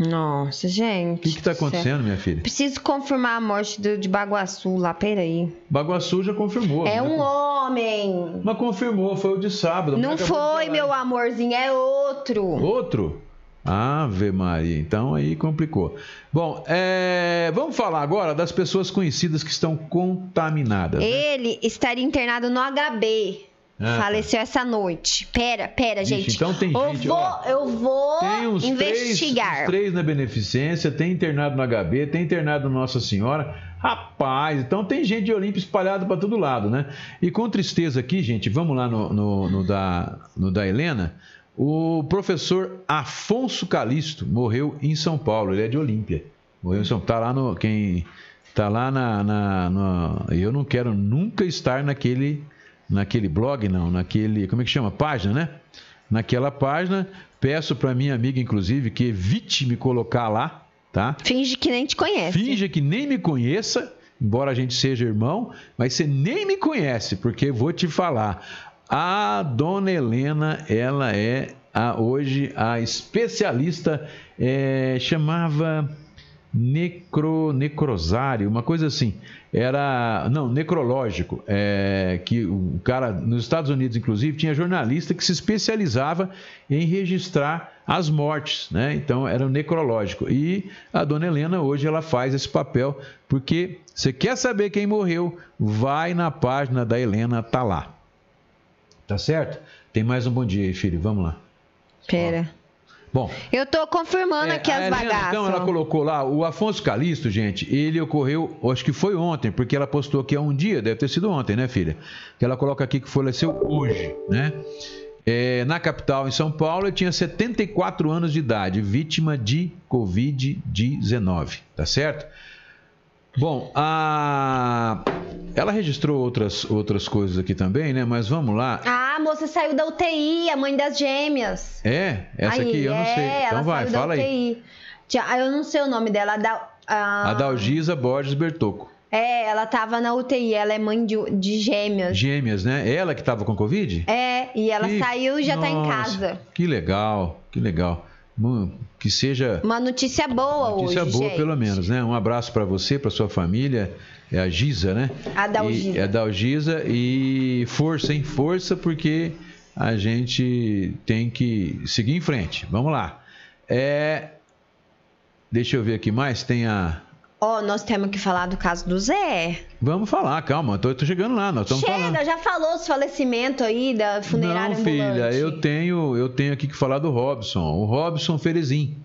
Nossa, gente. O que está acontecendo, minha filha? Preciso confirmar a morte do, de Baguaçu lá, peraí. Baguaçu já confirmou. É né? um homem. Mas confirmou, foi o de sábado. Não foi, meu amorzinho, é outro. Outro? Ave Maria, então aí complicou. Bom, é... vamos falar agora das pessoas conhecidas que estão contaminadas. Né? Ele né? estaria internado no HB. Ah, tá. Faleceu tá. essa noite. Pera, pera, Vixe, gente. Então tem eu gente, vou, ó, eu vou tem investigar. Três, três na beneficência, tem internado no HB, tem internado no Nossa Senhora. Rapaz, então tem gente de Olímpia espalhada para todo lado, né? E com tristeza aqui, gente, vamos lá no, no, no, da, no da Helena. O professor Afonso Calisto morreu em São Paulo, ele é de Olímpia. Morreu em São Paulo. Tá lá no. Quem. Tá lá na, na, na. Eu não quero nunca estar naquele naquele blog, não, naquele, como é que chama? Página, né? Naquela página, peço para minha amiga, inclusive, que evite me colocar lá, tá? Finge que nem te conhece. Finge que nem me conheça, embora a gente seja irmão, mas você nem me conhece, porque vou te falar. A dona Helena, ela é a, hoje a especialista, é, chamava necro, necrosário, uma coisa assim. Era, não, necrológico. É, que o cara, nos Estados Unidos, inclusive, tinha jornalista que se especializava em registrar as mortes, né? Então era o necrológico. E a dona Helena hoje ela faz esse papel porque você quer saber quem morreu, vai na página da Helena, tá lá. Tá certo? Tem mais um bom dia aí, filho. Vamos lá. Pera. Ó. Bom. Eu estou confirmando é, aqui as bagaças. Então, ela colocou lá, o Afonso Calisto, gente, ele ocorreu, acho que foi ontem, porque ela postou aqui há um dia, deve ter sido ontem, né, filha? Que ela coloca aqui que faleceu hoje, né? É, na capital, em São Paulo, ele tinha 74 anos de idade, vítima de Covid-19, tá certo? Bom, a... ela registrou outras, outras coisas aqui também, né? Mas vamos lá. Ah, a moça saiu da UTI, a mãe das gêmeas. É? Essa aí, aqui eu não sei. É, então vai, fala aí. Ah, eu não sei o nome dela. A, a... Dalgisa Borges Bertoco. É, ela tava na UTI, ela é mãe de, de gêmeas. Gêmeas, né? Ela que tava com Covid? É, e ela que... saiu e já Nossa, tá em casa. Que legal, que legal que seja uma notícia boa notícia hoje, boa gente. pelo menos, né? Um abraço para você, para sua família, é a Giza, né? A Dalgisa. E, é a Dalgisa e força, hein? Força porque a gente tem que seguir em frente. Vamos lá. É Deixa eu ver aqui mais, tem a Ó, oh, nós temos que falar do caso do Zé. Vamos falar, calma, tô, tô chegando lá, nós estamos falando. Chega, já falou dos falecimentos aí da funerária Não, filha, ambulante. eu tenho, eu tenho aqui que falar do Robson, o Robson Ferezin.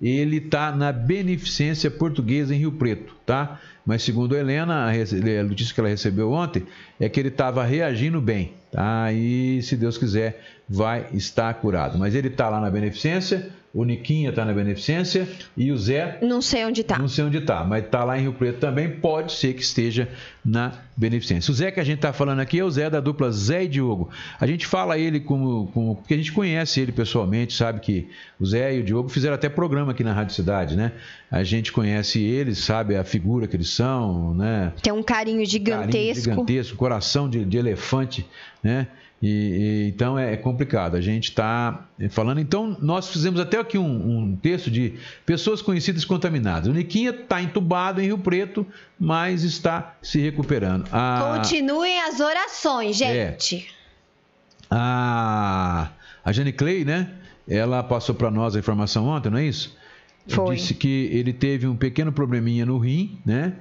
Ele tá na Beneficência Portuguesa em Rio Preto, tá? mas segundo a Helena, a notícia que ela recebeu ontem é que ele estava reagindo bem. Tá? E se Deus quiser, vai estar curado. Mas ele está lá na beneficência, o Niquinha está na beneficência e o Zé. Não sei onde está. Não sei onde está, mas está lá em Rio Preto também. Pode ser que esteja na beneficência. O Zé que a gente está falando aqui é o Zé da dupla Zé e Diogo. A gente fala ele como, como. Porque a gente conhece ele pessoalmente, sabe que o Zé e o Diogo fizeram até programa aqui na Rádio Cidade, né? A gente conhece eles, sabe a figura que eles são, né? Tem um carinho gigantesco. Carinho gigantesco, coração de, de elefante, né? E, e, então é, é, complicado. A gente está falando. Então, nós fizemos até aqui um, um, texto de pessoas conhecidas contaminadas. O Niquinha está entubado em Rio Preto, mas está se recuperando. A... Continuem as orações, gente. É. A, a Jane Clay, né? Ela passou para nós a informação ontem, não é isso? Foi. Disse que ele teve um pequeno probleminha no rim, né?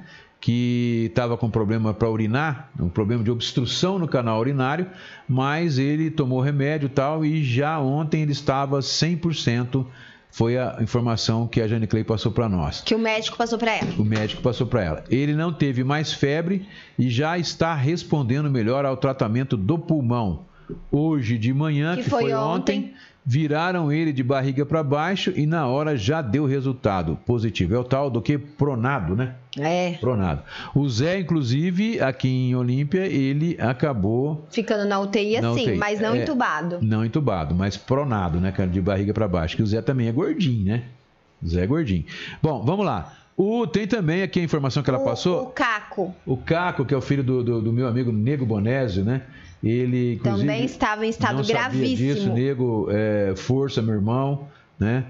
Que estava com problema para urinar, um problema de obstrução no canal urinário, mas ele tomou remédio e tal, e já ontem ele estava 100%. Foi a informação que a Jane Clay passou para nós. Que o médico passou para ela. O médico passou para ela. Ele não teve mais febre e já está respondendo melhor ao tratamento do pulmão. Hoje de manhã, que, que foi, foi ontem, ontem viraram ele de barriga para baixo e na hora já deu resultado positivo. É o tal do que pronado, né? É. Pronado. O Zé, inclusive, aqui em Olímpia, ele acabou. Ficando na UTI na assim, UTI. mas não é, entubado. Não entubado, mas pronado, né, cara? De barriga para baixo. Que o Zé também é gordinho, né? O Zé é gordinho. Bom, vamos lá. O, tem também aqui a informação que ela o, passou. O Caco. O Caco, que é o filho do, do, do meu amigo Nego Bonésio, né? Ele também estava em estado não gravíssimo. Sabia disso, nego, é, força, meu irmão, né?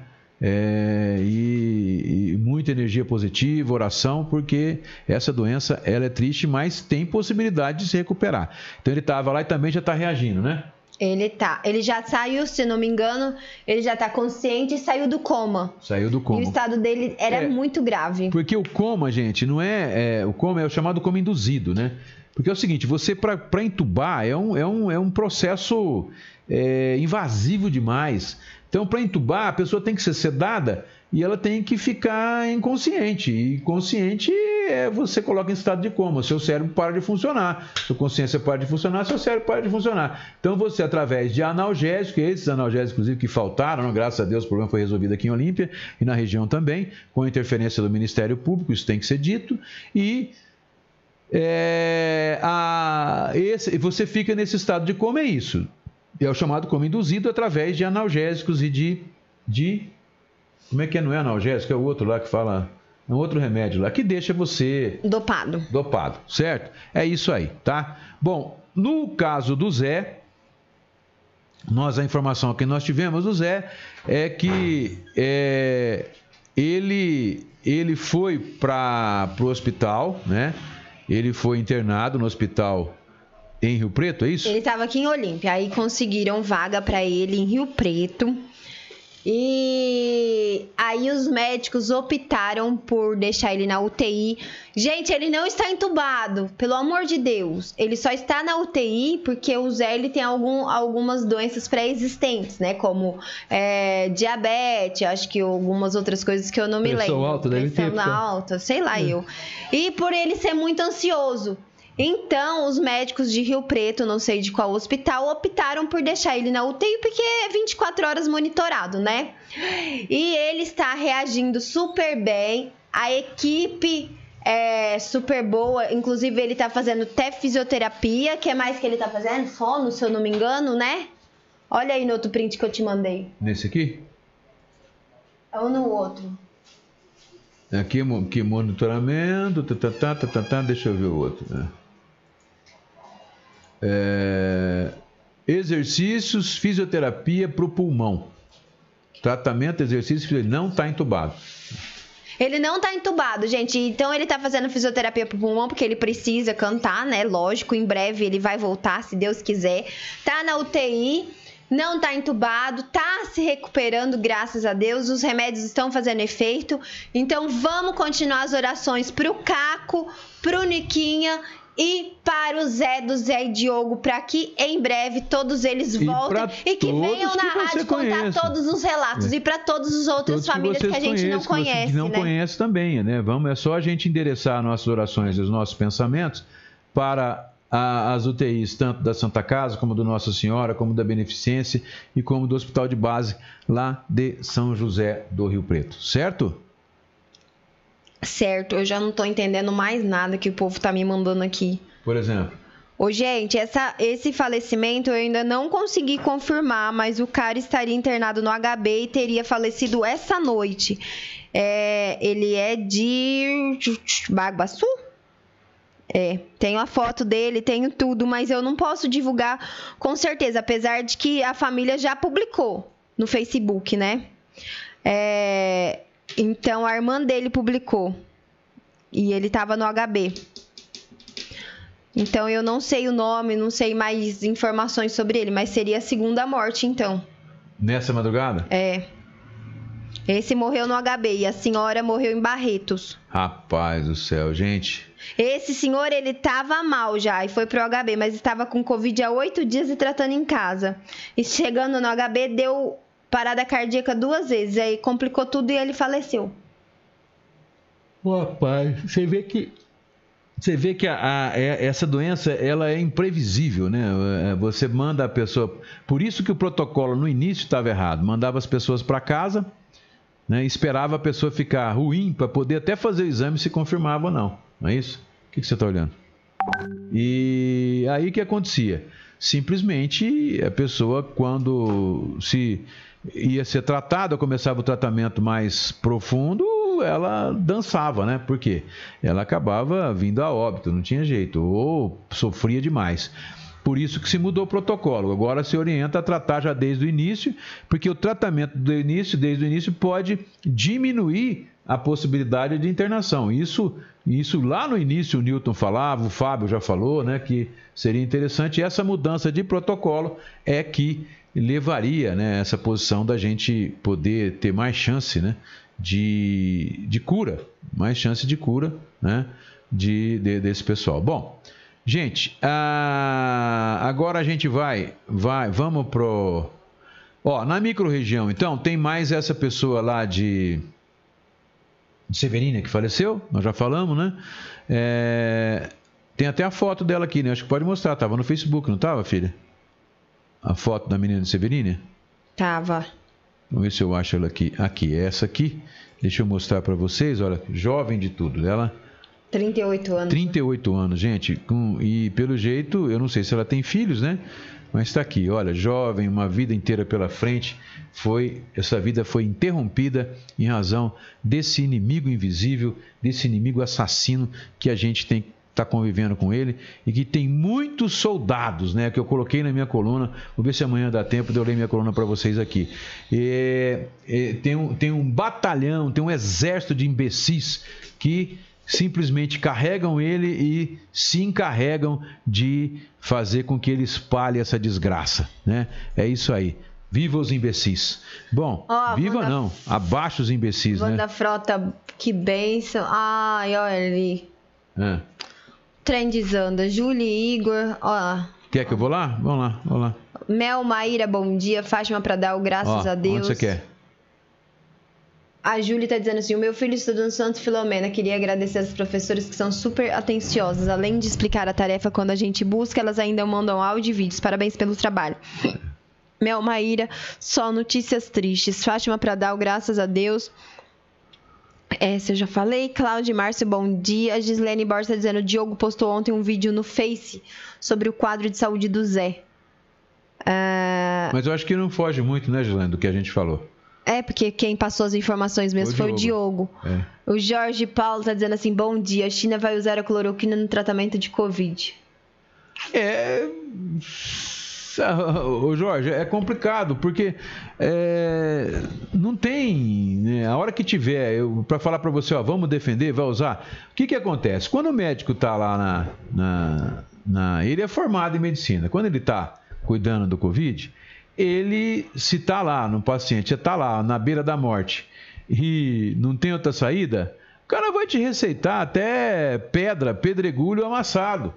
É, e, e, muita energia positiva, oração, porque essa doença ela é triste, mas tem possibilidade de se recuperar. Então ele estava lá e também já está reagindo, né? Ele tá. Ele já saiu, se não me engano, ele já está consciente e saiu do coma. Saiu do coma. E o estado dele era é, muito grave. Porque o coma, gente, não é, é, O coma é o chamado coma induzido, né? Porque é o seguinte, você para entubar é um, é, um, é um processo é, invasivo demais. Então, para entubar, a pessoa tem que ser sedada e ela tem que ficar inconsciente. E consciente é você coloca em estado de coma, seu cérebro para de funcionar, sua consciência para de funcionar, seu cérebro para de funcionar. Então, você, através de analgésicos, esses analgésicos, inclusive, que faltaram, graças a Deus, o problema foi resolvido aqui em Olímpia e na região também, com interferência do Ministério Público, isso tem que ser dito, e é, a, esse, você fica nesse estado de coma, é isso. É o chamado coma induzido através de analgésicos e de, de. Como é que é? Não é analgésico? É o outro lá que fala. É um outro remédio lá que deixa você. Dopado. Dopado, certo? É isso aí, tá? Bom, no caso do Zé, nós a informação que nós tivemos do Zé é que é, ele ele foi para o hospital, né? Ele foi internado no hospital em Rio Preto, é isso? Ele estava aqui em Olímpia, aí conseguiram vaga para ele em Rio Preto. E aí os médicos optaram por deixar ele na UTI. Gente, ele não está entubado, pelo amor de Deus. Ele só está na UTI porque o Zé ele tem algum, algumas doenças pré-existentes, né? Como é, diabetes, acho que algumas outras coisas que eu não me Pressão lembro. Alta, deve Pressão alta, sei lá é. eu. E por ele ser muito ansioso. Então, os médicos de Rio Preto, não sei de qual hospital, optaram por deixar ele na UTI porque é 24 horas monitorado, né? E ele está reagindo super bem. A equipe é super boa, inclusive ele está fazendo até fisioterapia. que é mais que ele está fazendo? Fono, se eu não me engano, né? Olha aí no outro print que eu te mandei. Nesse aqui? Ou no outro? Aqui, aqui monitoramento, tá, tá, tá, tá, tá, tá, deixa eu ver o outro. Né? É, exercícios, fisioterapia para o pulmão. Tratamento, exercício, não está entubado. Ele não está entubado, gente. Então ele está fazendo fisioterapia pro pulmão porque ele precisa cantar, né? Lógico, em breve ele vai voltar, se Deus quiser. Tá na UTI, não tá entubado, tá se recuperando, graças a Deus. Os remédios estão fazendo efeito. Então vamos continuar as orações pro Caco, pro Niquinha e para o Zé do Zé e Diogo, para que em breve todos eles voltem e, e que venham na rádio contar todos os relatos. É. E para todas as outras todos famílias que, que a gente conhece, não conhece. Que não né? conhece também, né? Vamos, é só a gente endereçar nossas orações e os nossos pensamentos para a, as UTIs, tanto da Santa Casa, como do Nossa Senhora, como da Beneficência e como do Hospital de Base lá de São José do Rio Preto, certo? Certo, eu já não tô entendendo mais nada que o povo tá me mandando aqui. Por exemplo? Ô, gente, essa, esse falecimento eu ainda não consegui confirmar, mas o cara estaria internado no HB e teria falecido essa noite. É, ele é de Baguaçu? É, tenho a foto dele, tenho tudo, mas eu não posso divulgar com certeza, apesar de que a família já publicou no Facebook, né? É, então a irmã dele publicou. E ele estava no HB. Então eu não sei o nome, não sei mais informações sobre ele, mas seria a segunda morte, então. Nessa madrugada? É. Esse morreu no HB e a senhora morreu em Barretos. Rapaz do céu, gente. Esse senhor, ele estava mal já e foi pro HB, mas estava com Covid há oito dias e tratando em casa. E chegando no HB, deu parada cardíaca duas vezes, aí complicou tudo e ele faleceu. Rapaz, você vê que você vê que a, a, é, essa doença ela é imprevisível, né? É, você manda a pessoa. Por isso que o protocolo no início estava errado. Mandava as pessoas para casa, né? esperava a pessoa ficar ruim para poder até fazer o exame se confirmava ou não. Não é isso? O que, que você está olhando? E aí o que acontecia? Simplesmente a pessoa, quando se ia ser tratada, começava o tratamento mais profundo, ela dançava, né? Por quê? Ela acabava vindo a óbito, não tinha jeito, ou sofria demais. Por isso que se mudou o protocolo. Agora se orienta a tratar já desde o início, porque o tratamento do início, desde o início, pode diminuir a possibilidade de internação. Isso, isso lá no início o Newton falava, o Fábio já falou, né, que seria interessante. Essa mudança de protocolo é que levaria né, essa posição da gente poder ter mais chance né, de, de cura, mais chance de cura né, de, de desse pessoal. Bom, gente, ah, agora a gente vai, vai vamos pro. Ó, na microrregião, então, tem mais essa pessoa lá de, de Severina que faleceu, nós já falamos, né? É, tem até a foto dela aqui, né? Acho que pode mostrar, tava no Facebook, não tava, filha? A foto da menina de Severina? Tava. Vamos ver se eu acho ela aqui. Aqui, é essa aqui. Deixa eu mostrar para vocês. Olha, jovem de tudo. Ela. 38 anos. 38 anos, gente. Com, e pelo jeito, eu não sei se ela tem filhos, né? Mas está aqui, olha, jovem, uma vida inteira pela frente, foi essa vida foi interrompida em razão desse inimigo invisível, desse inimigo assassino que a gente tem está convivendo com ele e que tem muitos soldados, né? Que eu coloquei na minha coluna. Vou ver se amanhã dá tempo de eu ler minha coluna para vocês aqui. E, e, tem, um, tem um batalhão, tem um exército de imbecis que simplesmente carregam ele e se encarregam de fazer com que ele espalhe essa desgraça, né? É isso aí. Viva os imbecis. Bom, oh, viva não, abaixo os imbecis, Wanda né? Frota, que bênção. Ai, olha ali. É. Trendizanda, Julie Igor, ó. Quer que eu vou lá? Vamos lá, vamos lá. Mel Maíra, bom dia. Fátima Pradal, graças ó, a Deus. Onde você quer? A Júlia está dizendo assim: o meu filho estuda no Santo Filomena. Queria agradecer as professoras que são super atenciosas. Além de explicar a tarefa quando a gente busca, elas ainda mandam áudio e vídeos. Parabéns pelo trabalho. *laughs* Mel Maíra, só notícias tristes. Fátima Pradal, graças a Deus. Essa eu já falei. Cláudia Márcio, bom dia. Gislene Borges está dizendo: Diogo postou ontem um vídeo no Face sobre o quadro de saúde do Zé. Uh... Mas eu acho que não foge muito, né, Gislene, do que a gente falou. É, porque quem passou as informações mesmo o foi Diogo. o Diogo. É. O Jorge Paulo está dizendo assim: bom dia, a China vai usar a cloroquina no tratamento de Covid. É. Ô Jorge, é complicado, porque é, não tem. Né, a hora que tiver, para falar para você, ó, vamos defender, vai usar. O que, que acontece? Quando o médico está lá na, na, na, Ele é formado em medicina. Quando ele está cuidando do Covid, ele, se está lá no paciente, está lá na beira da morte e não tem outra saída, o cara vai te receitar até pedra, pedregulho amassado.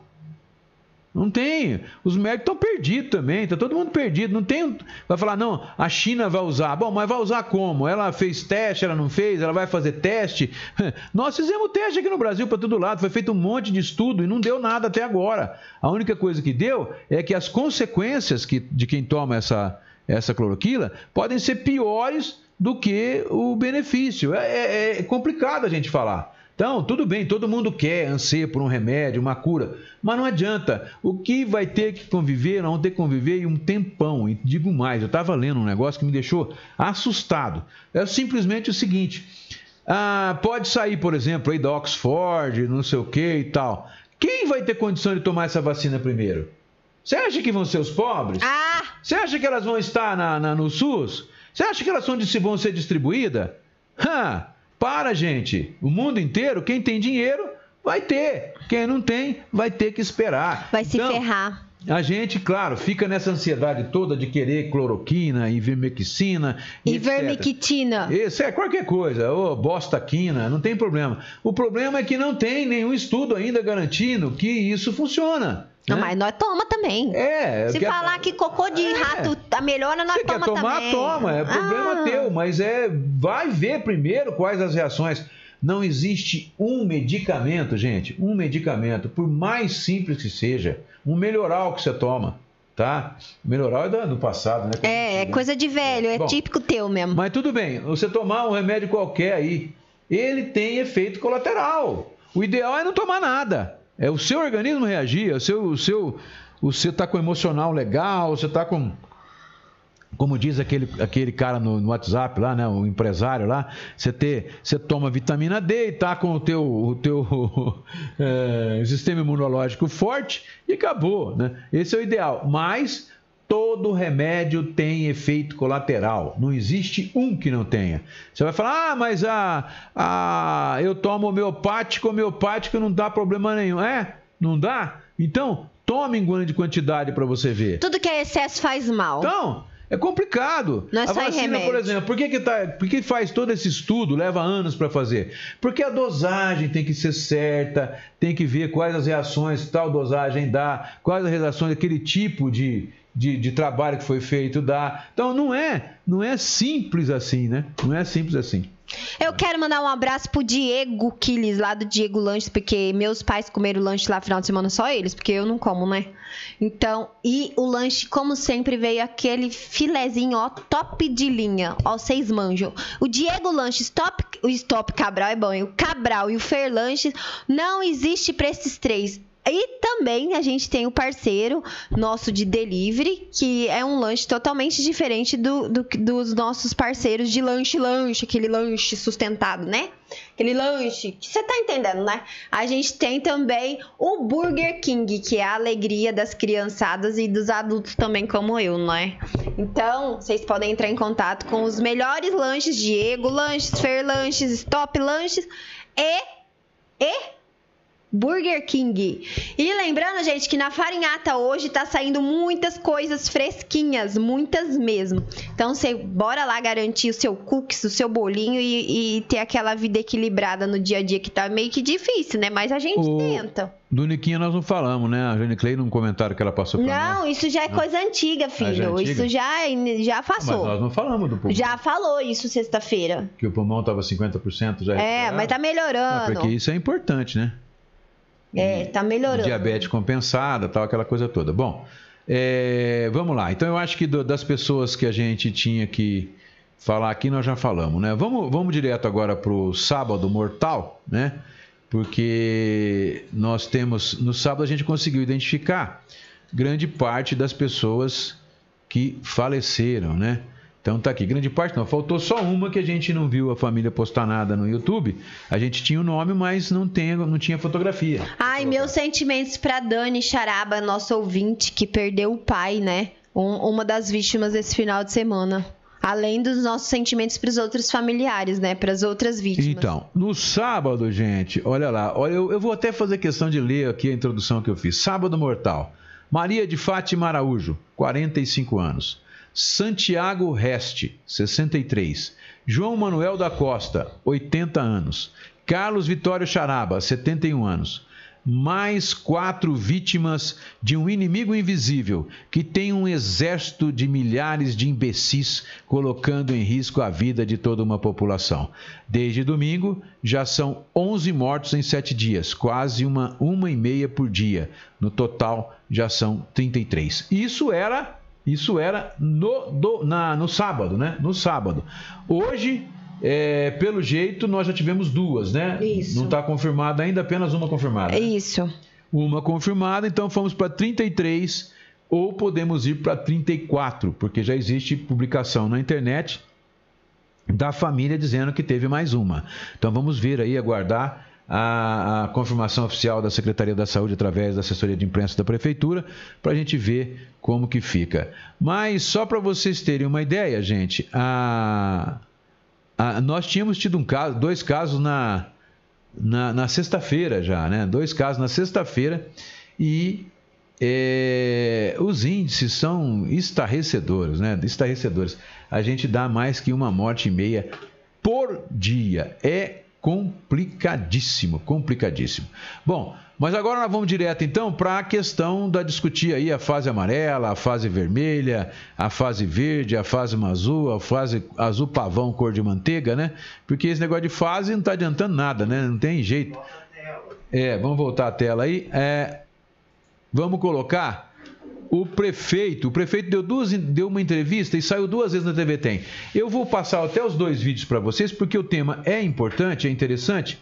Não tem. Os médicos estão perdidos também, está todo mundo perdido. Não tem. Vai falar, não, a China vai usar. Bom, mas vai usar como? Ela fez teste, ela não fez, ela vai fazer teste. *laughs* Nós fizemos teste aqui no Brasil para todo lado, foi feito um monte de estudo e não deu nada até agora. A única coisa que deu é que as consequências que, de quem toma essa, essa cloroquina podem ser piores do que o benefício. É, é, é complicado a gente falar. Então, tudo bem, todo mundo quer, anseia por um remédio, uma cura, mas não adianta. O que vai ter que conviver, não ter que conviver em um tempão. E digo mais, eu estava lendo um negócio que me deixou assustado. É simplesmente o seguinte: ah, pode sair, por exemplo, aí da Oxford, não sei o que e tal. Quem vai ter condição de tomar essa vacina primeiro? Você acha que vão ser os pobres? Ah! Você acha que elas vão estar na, na no SUS? Você acha que elas vão ser distribuídas? Hã? Para, gente. O mundo inteiro, quem tem dinheiro, vai ter. Quem não tem, vai ter que esperar. Vai se então, ferrar. A gente, claro, fica nessa ansiedade toda de querer cloroquina, ivermectina. Ivermectina. Isso é qualquer coisa, ou bostaquina, não tem problema. O problema é que não tem nenhum estudo ainda garantindo que isso funciona. Não, né? mas nós toma também. É. Se falar a... que cocô de é. rato tá melhora, nós Você toma quer tomar, também. toma. É problema ah. teu, mas é vai ver primeiro quais as reações. Não existe um medicamento, gente, um medicamento, por mais simples que seja, um melhoral que você toma, tá? Melhoral é do passado, né? É, é coisa de velho, é Bom, típico teu mesmo. Mas tudo bem, você tomar um remédio qualquer aí, ele tem efeito colateral. O ideal é não tomar nada. É o seu organismo reagir, o seu, o seu, você está com emocional legal, você está com como diz aquele, aquele cara no, no, WhatsApp lá, né, o empresário lá, você, ter, você toma vitamina D e tá com o teu, o teu *laughs* é, sistema imunológico forte e acabou, né? Esse é o ideal. Mas todo remédio tem efeito colateral. Não existe um que não tenha. Você vai falar, ah, mas a, a, eu tomo homeopático, homeopático não dá problema nenhum. É? Não dá? Então, tome em grande quantidade para você ver. Tudo que é excesso faz mal. Então, é complicado. Não é a vacina, remédio. por exemplo, por que, que, tá, por que faz todo esse estudo, leva anos para fazer? Porque a dosagem tem que ser certa, tem que ver quais as reações tal dosagem dá, quais as reações daquele tipo de, de, de, trabalho que foi feito dá. Então não é, não é simples assim, né? Não é simples assim. Eu quero mandar um abraço pro Diego Quiles, lá do Diego Lanches, porque meus pais comeram lanche lá final de semana, só eles, porque eu não como, né? Então, e o lanche, como sempre, veio aquele filezinho, ó, top de linha. Ó, vocês manjam. O Diego Lanches, top, o Stop Cabral é bom, e o Cabral e o Fer Lanches, não existe para esses três. E também a gente tem o parceiro nosso de delivery, que é um lanche totalmente diferente do, do, dos nossos parceiros de lanche-lanche, aquele lanche sustentado, né? Aquele lanche que você tá entendendo, né? A gente tem também o Burger King, que é a alegria das criançadas e dos adultos também, como eu, não é? Então, vocês podem entrar em contato com os melhores lanches, Diego Lanches, Fer Lanches, Stop Lanches e. E Burger King. E lembrando, gente, que na farinhata hoje tá saindo muitas coisas fresquinhas, muitas mesmo. Então, você bora lá garantir o seu cookies, o seu bolinho e, e, ter aquela vida equilibrada no dia a dia que tá meio que difícil, né? Mas a gente o... tenta. Do Niquinha nós não falamos, né? A Jane Clay num comentário que ela passou pra Não, nós. isso já é coisa antiga, filho. Ah, é antiga? Isso já, já passou. Mas nós não falamos do pulmão. Já falou isso sexta-feira. Que o pulmão tava 50% já. É, mas tá melhorando. É, porque isso é importante, né? É, tá melhorando. Diabetes compensada, tal, aquela coisa toda. Bom, é, vamos lá. Então eu acho que do, das pessoas que a gente tinha que falar aqui, nós já falamos, né? Vamos, vamos direto agora para o sábado mortal, né? Porque nós temos, no sábado a gente conseguiu identificar grande parte das pessoas que faleceram, né? Então tá aqui, grande parte não. Faltou só uma que a gente não viu a família postar nada no YouTube. A gente tinha o nome, mas não, tem, não tinha fotografia. Ai, meus sentimentos para Dani Charaba, nosso ouvinte, que perdeu o pai, né? Um, uma das vítimas desse final de semana. Além dos nossos sentimentos para os outros familiares, né? Para as outras vítimas. Então, no sábado, gente, olha lá. Olha, eu, eu vou até fazer questão de ler aqui a introdução que eu fiz. Sábado Mortal. Maria de Fátima Araújo, 45 anos. Santiago Reste, 63. João Manuel da Costa, 80 anos. Carlos Vitório Charaba, 71 anos. mais quatro vítimas de um inimigo invisível que tem um exército de milhares de imbecis colocando em risco a vida de toda uma população. Desde domingo, já são 11 mortos em sete dias, quase uma, uma e meia por dia. No total, já são 33. Isso era, isso era no, do, na, no sábado, né? No sábado. Hoje é, pelo jeito, nós já tivemos duas, né? Isso. Não está confirmada ainda, apenas uma confirmada. Isso. Uma confirmada, então fomos para 33 ou podemos ir para 34, porque já existe publicação na internet da família dizendo que teve mais uma. Então vamos ver aí, aguardar a, a, confirmação oficial da Secretaria da Saúde através da assessoria de imprensa da Prefeitura para a gente ver como que fica. Mas só para vocês terem uma ideia, gente, a, ah, nós tínhamos tido um caso, dois casos na, na, na sexta-feira já, né? Dois casos na sexta-feira e é, os índices são estarrecedores, né? Estarrecedores. A gente dá mais que uma morte e meia por dia. É complicadíssimo, complicadíssimo. Bom, mas agora nós vamos direto então para a questão da discutir aí a fase amarela, a fase vermelha, a fase verde, a fase azul, a fase azul pavão cor de manteiga, né? Porque esse negócio de fase não está adiantando nada, né? Não tem jeito. É, vamos voltar à tela aí. É, vamos colocar o prefeito. O prefeito deu, duas, deu uma entrevista e saiu duas vezes na TV Tem. Eu vou passar até os dois vídeos para vocês porque o tema é importante, é interessante.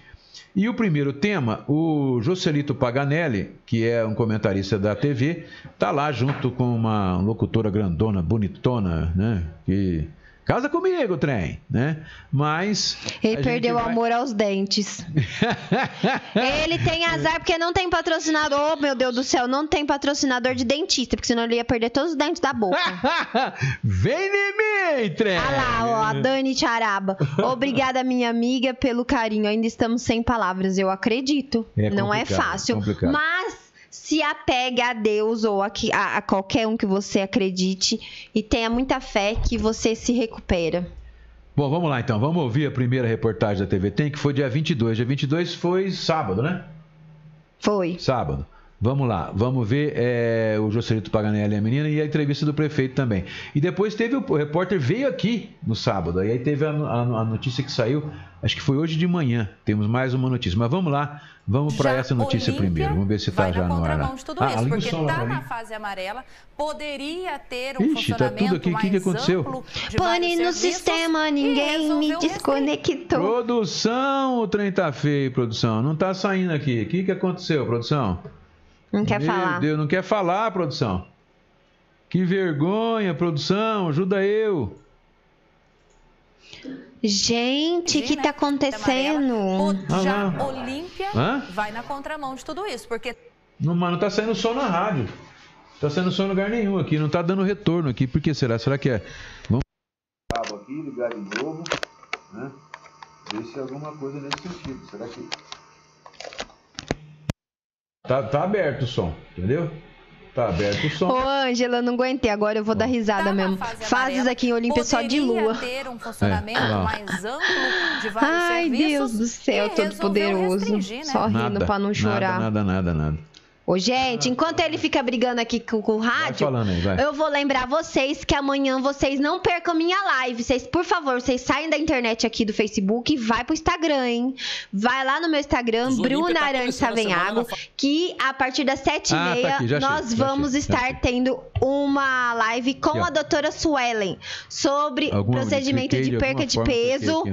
E o primeiro tema, o Joselito Paganelli, que é um comentarista da TV, tá lá junto com uma locutora grandona, bonitona, né? Que Casa comigo, trem, né? Mas. Ele perdeu o vai... amor aos dentes. *laughs* ele tem azar porque não tem patrocinador. Oh, meu Deus do céu, não tem patrocinador de dentista, porque senão ele ia perder todos os dentes da boca. *laughs* Vem em mim, trem! Olha lá, ó, a Dani Charaba. Obrigada, minha amiga, pelo carinho. Ainda estamos sem palavras, eu acredito. É não é fácil. É mas se apegue a Deus ou a, a, a qualquer um que você acredite e tenha muita fé que você se recupera. Bom, vamos lá então. Vamos ouvir a primeira reportagem da TV Tem, que foi dia 22. Dia 22 foi sábado, né? Foi. Sábado. Vamos lá, vamos ver é, o Joselito Paganelli e a menina e a entrevista do prefeito também. E depois teve o, o repórter veio aqui no sábado, aí teve a, a, a, notícia que saiu, acho que foi hoje de manhã. Temos mais uma notícia, mas vamos lá, vamos para essa notícia Olímpia primeiro. Vamos ver se está já no ar. De tudo ah, isso, porque está na fase amarela, poderia ter um Ixi, tá tudo aqui. O que, que aconteceu? Pane no sistema, ninguém me desconectou. Produção, o trem tá feio, produção. Não está saindo aqui. O que, que aconteceu, produção? Não quer Meu falar. Deus, não quer falar, produção. Que vergonha, produção, ajuda eu. Gente, o que está acontecendo? Já ah, Olímpia vai na contramão de tudo isso, porque... Não, mas não está saindo som na rádio. Está saindo som em lugar nenhum aqui, não está dando retorno aqui. Por que será? Será que é? Vamos... aqui, ligar de novo, né? Ver se é alguma coisa nesse sentido. Será que... Tá, tá aberto o som, entendeu? Tá aberto o som. Ô, Ângela, não aguentei. Agora eu vou dar risada tá mesmo. Fases aqui em Olímpia só de lua. ter um funcionamento é. mais amplo de vários Ai, Deus do céu, todo poderoso. Né? Só rindo nada, pra não chorar. Nada, nada, nada, nada. Ô, gente, enquanto ele fica brigando aqui com, com o rádio, aí, eu vou lembrar vocês que amanhã vocês não percam minha live. Vocês, por favor, vocês saem da internet aqui do Facebook e vai pro Instagram, hein? Vai lá no meu Instagram, Bruna tá Arantes Savenhago, que a partir das sete ah, e meia tá nós vamos estar tendo uma live com a doutora Suelen sobre alguma, procedimento de perca de peso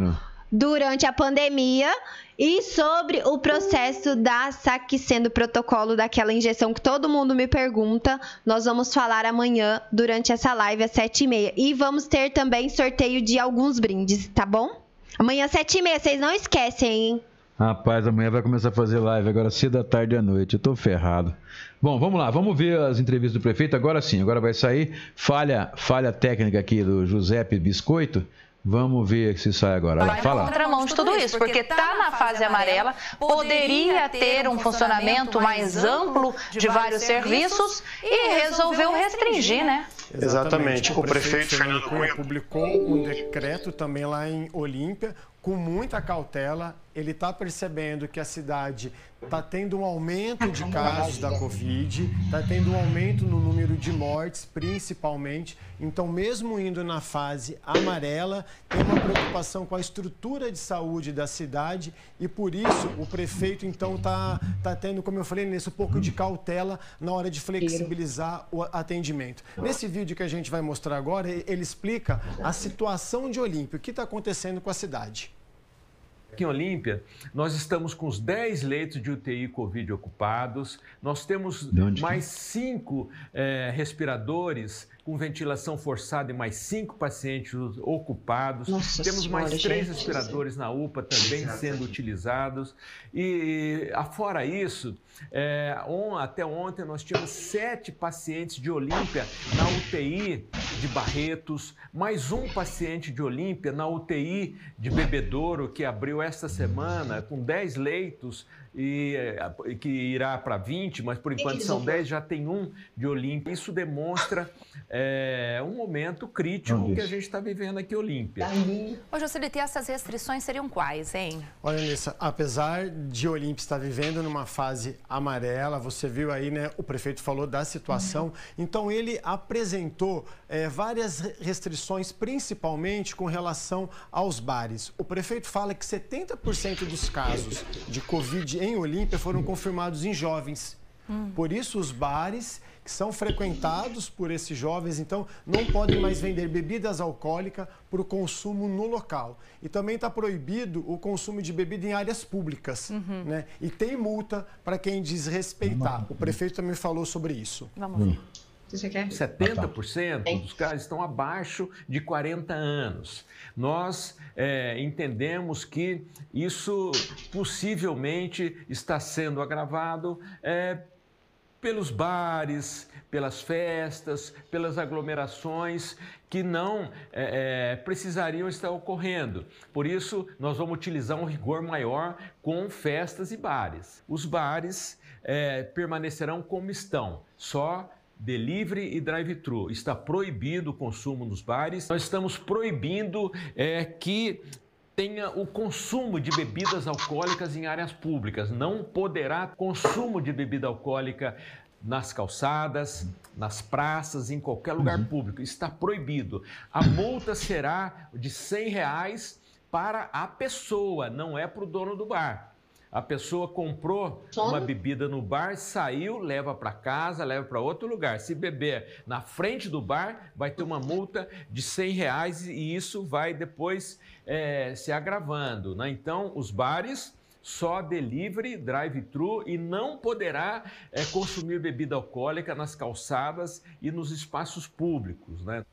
durante a pandemia e sobre o processo da SAC sendo protocolo daquela injeção que todo mundo me pergunta, nós vamos falar amanhã durante essa live às sete e meia. Vamos ter também sorteio de alguns brindes, tá bom? Amanhã às sete e meia, vocês não esquecem, hein? Rapaz, amanhã vai começar a fazer live agora cedo da tarde à noite. Eu tô ferrado. Bom, vamos lá, vamos ver as entrevistas do prefeito. Agora sim, agora vai sair. Falha, falha técnica aqui do Giuseppe Biscoito. Vamos ver se sai agora. Vai fala. contramão de tudo isso, porque está na fase amarela, poderia ter um funcionamento mais amplo de vários serviços e resolveu restringir, né? Exatamente. O prefeito Fernando Cunha publicou um decreto também lá em Olímpia com muita cautela. Ele está percebendo que a cidade está tendo um aumento de casos da Covid, está tendo um aumento no número de mortes, principalmente. Então, mesmo indo na fase amarela, tem uma preocupação com a estrutura de saúde da cidade e, por isso, o prefeito, então, está tá tendo, como eu falei nisso, um pouco de cautela na hora de flexibilizar o atendimento. Nesse vídeo que a gente vai mostrar agora, ele explica a situação de Olímpia, o que está acontecendo com a cidade. Aqui em Olímpia, nós estamos com os 10 leitos de UTI Covid ocupados, nós temos mais cinco é, respiradores com ventilação forçada e mais cinco pacientes ocupados. Nossa Temos senhora, mais três gente. respiradores na UPA também sendo utilizados. E, afora isso, é, on, até ontem nós tínhamos sete pacientes de Olímpia na UTI de Barretos, mais um paciente de Olímpia na UTI de Bebedouro, que abriu esta semana, com dez leitos e eh, que irá para 20, mas por enquanto são 10, já tem um de Olímpia. Isso demonstra é, um momento crítico que a gente está vivendo aqui em Olímpia. Ô, Jocelyn, essas restrições seriam quais, hein? Olha, Nessa, apesar de Olímpia estar vivendo numa fase amarela, você viu aí, né? O prefeito falou da situação. Uhum. Então, ele apresentou é, várias restrições, principalmente com relação aos bares. O prefeito fala que 70% dos casos de Covid em Olímpia foram confirmados em jovens. Hum. Por isso, os bares que são frequentados por esses jovens, então, não podem mais vender bebidas alcoólicas para o consumo no local. E também está proibido o consumo de bebida em áreas públicas. Uhum. Né? E tem multa para quem desrespeitar. O prefeito também falou sobre isso. Vamos ver. Você quer? 70% dos casos estão abaixo de 40 anos. Nós é, entendemos que isso possivelmente está sendo agravado é, pelos bares, pelas festas, pelas aglomerações que não é, é, precisariam estar ocorrendo. Por isso, nós vamos utilizar um rigor maior com festas e bares. Os bares é, permanecerão como estão, só delivery e drive-thru. Está proibido o consumo nos bares. Nós estamos proibindo é, que tenha o consumo de bebidas alcoólicas em áreas públicas. Não poderá consumo de bebida alcoólica nas calçadas, nas praças, em qualquer lugar uhum. público. Está proibido. A multa será de 100 reais para a pessoa, não é para o dono do bar. A pessoa comprou uma bebida no bar, saiu, leva para casa, leva para outro lugar. Se beber na frente do bar, vai ter uma multa de 100 reais e isso vai depois é, se agravando. Né? Então, os bares só delivery, drive-thru e não poderá é, consumir bebida alcoólica nas calçadas e nos espaços públicos. Né?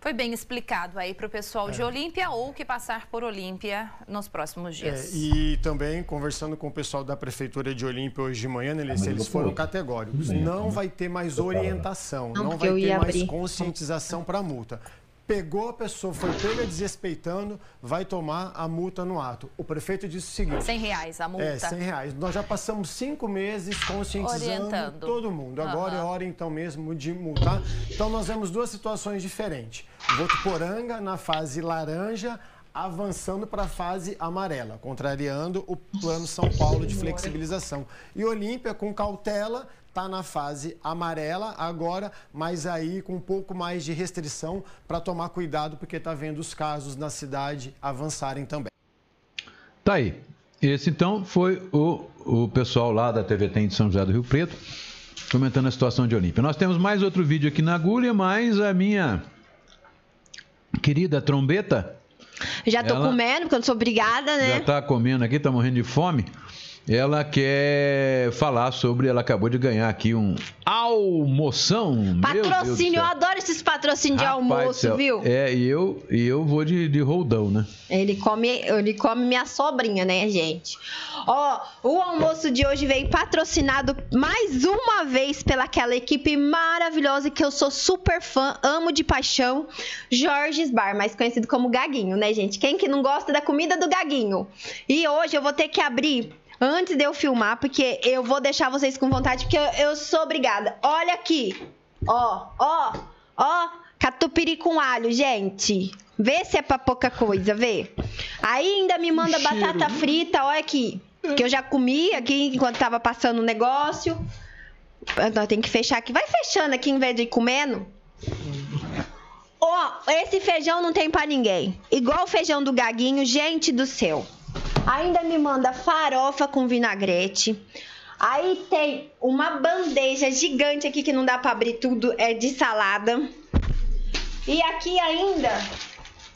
Foi bem explicado aí para o pessoal é. de Olímpia ou que passar por Olímpia nos próximos é, dias. É, e também, conversando com o pessoal da Prefeitura de Olímpia hoje de manhã, eles, eles foram categóricos. Não vai ter mais orientação, não, não vai ter mais conscientização para multa pegou a pessoa, foi pega desrespeitando, vai tomar a multa no ato. O prefeito disse o seguinte... 100 reais a multa. É, 100 reais. Nós já passamos cinco meses conscientizando Orientando. todo mundo. Agora uhum. é hora, então, mesmo de multar. Então, nós vemos duas situações diferentes. Votuporanga, na fase laranja, avançando para a fase amarela, contrariando o plano São Paulo de flexibilização. E Olímpia, com cautela, está na fase amarela agora, mas aí com um pouco mais de restrição para tomar cuidado, porque está vendo os casos na cidade avançarem também. Tá aí. Esse então foi o, o pessoal lá da TVT de São José do Rio Preto comentando a situação de Olímpia. Nós temos mais outro vídeo aqui na agulha, mas a minha querida trombeta. Já tô comendo, porque eu não sou obrigada, né? Já tá comendo aqui, tá morrendo de fome ela quer falar sobre. Ela acabou de ganhar aqui um almoção. Patrocínio, eu adoro esses patrocínios de almoço, viu? É, e eu, e eu vou de, de roldão, né? Ele come, ele come minha sobrinha, né, gente? Ó, o almoço de hoje veio patrocinado mais uma vez pelaquela equipe maravilhosa que eu sou super fã, amo de paixão, Jorges Bar, mais conhecido como Gaguinho, né, gente? Quem que não gosta da comida do Gaguinho? E hoje eu vou ter que abrir antes de eu filmar, porque eu vou deixar vocês com vontade, porque eu, eu sou obrigada. Olha aqui. Ó, ó, ó. Catupiry com alho, gente. Vê se é pra pouca coisa, vê. Aí ainda me manda batata frita, olha aqui. Que eu já comi aqui enquanto tava passando o negócio. Nós tem que fechar aqui. Vai fechando aqui em vez de ir comendo. Ó, oh, esse feijão não tem para ninguém. Igual o feijão do gaguinho, gente do céu. Ainda me manda farofa com vinagrete. Aí tem uma bandeja gigante aqui que não dá para abrir tudo, é de salada. E aqui ainda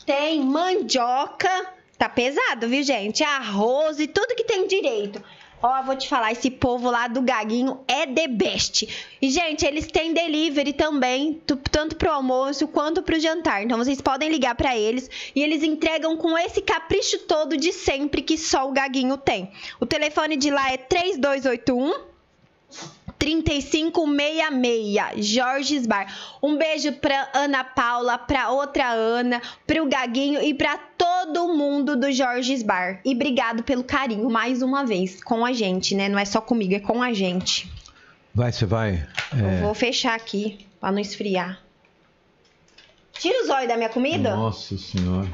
tem mandioca. Tá pesado, viu, gente? Arroz e tudo que tem direito. Ó, vou te falar, esse povo lá do Gaguinho é the best. E, gente, eles têm delivery também, tanto pro almoço quanto pro jantar. Então, vocês podem ligar para eles e eles entregam com esse capricho todo de sempre que só o Gaguinho tem. O telefone de lá é 3281 3566, Jorges Bar. Um beijo pra Ana Paula, pra outra Ana, pro Gaguinho e pra todo mundo do Jorges Bar. E obrigado pelo carinho mais uma vez com a gente, né? Não é só comigo, é com a gente. Vai, você vai. É... Eu vou fechar aqui pra não esfriar. Tira os olhos da minha comida? Nossa senhora.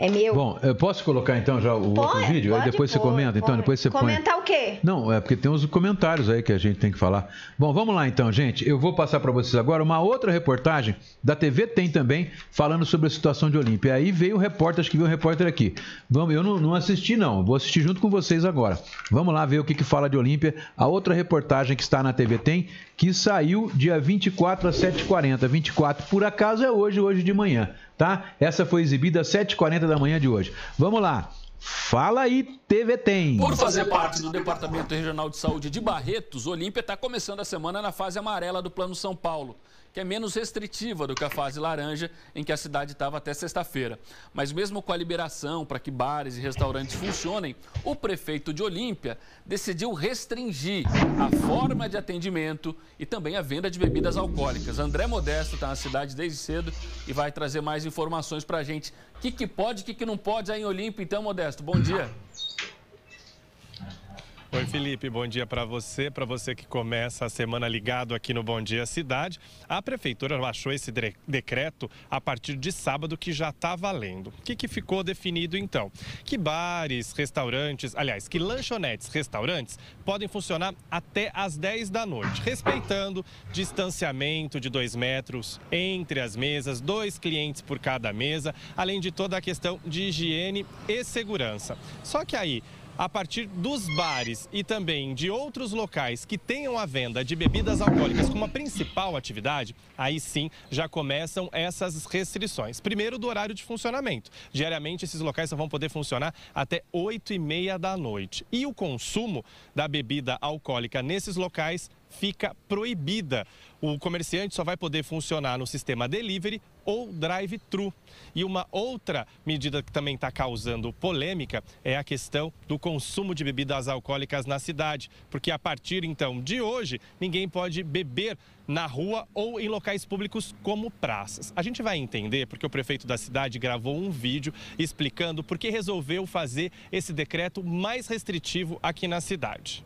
É meu. Bom, eu posso colocar então já o pode, outro vídeo? Aí depois pôr, você comenta, então pode. depois você Comentar põe. o quê? Não, é porque tem uns comentários aí que a gente tem que falar. Bom, vamos lá então, gente. Eu vou passar para vocês agora uma outra reportagem da TV tem também falando sobre a situação de Olímpia. Aí veio o repórter, acho que veio o repórter aqui. Vamos, eu não, não assisti não, vou assistir junto com vocês agora. Vamos lá ver o que, que fala de Olímpia. A outra reportagem que está na TV tem, que saiu dia 24 às 7h40. 24 por acaso é hoje, hoje de manhã tá? Essa foi exibida às 7h40 da manhã de hoje. Vamos lá. Fala aí, TV Tem. Por fazer parte do Departamento Regional de Saúde de Barretos, Olímpia está começando a semana na fase amarela do Plano São Paulo que é menos restritiva do que a fase laranja, em que a cidade estava até sexta-feira. Mas mesmo com a liberação para que bares e restaurantes funcionem, o prefeito de Olímpia decidiu restringir a forma de atendimento e também a venda de bebidas alcoólicas. André Modesto está na cidade desde cedo e vai trazer mais informações para a gente. O que, que pode, o que, que não pode aí em Olímpia, então, Modesto? Bom dia. Oi, Felipe, bom dia para você, para você que começa a semana ligado aqui no Bom Dia Cidade. A prefeitura baixou esse decreto a partir de sábado que já está valendo. O que, que ficou definido então? Que bares, restaurantes, aliás, que lanchonetes, restaurantes podem funcionar até às 10 da noite, respeitando distanciamento de dois metros entre as mesas, dois clientes por cada mesa, além de toda a questão de higiene e segurança. Só que aí a partir dos bares e também de outros locais que tenham a venda de bebidas alcoólicas como a principal atividade, aí sim já começam essas restrições. Primeiro, do horário de funcionamento. Diariamente, esses locais só vão poder funcionar até 8 e meia da noite. E o consumo da bebida alcoólica nesses locais fica proibida. O comerciante só vai poder funcionar no sistema delivery ou drive-thru. E uma outra medida que também está causando polêmica é a questão do consumo de bebidas alcoólicas na cidade, porque a partir então de hoje ninguém pode beber na rua ou em locais públicos como praças. A gente vai entender porque o prefeito da cidade gravou um vídeo explicando por que resolveu fazer esse decreto mais restritivo aqui na cidade.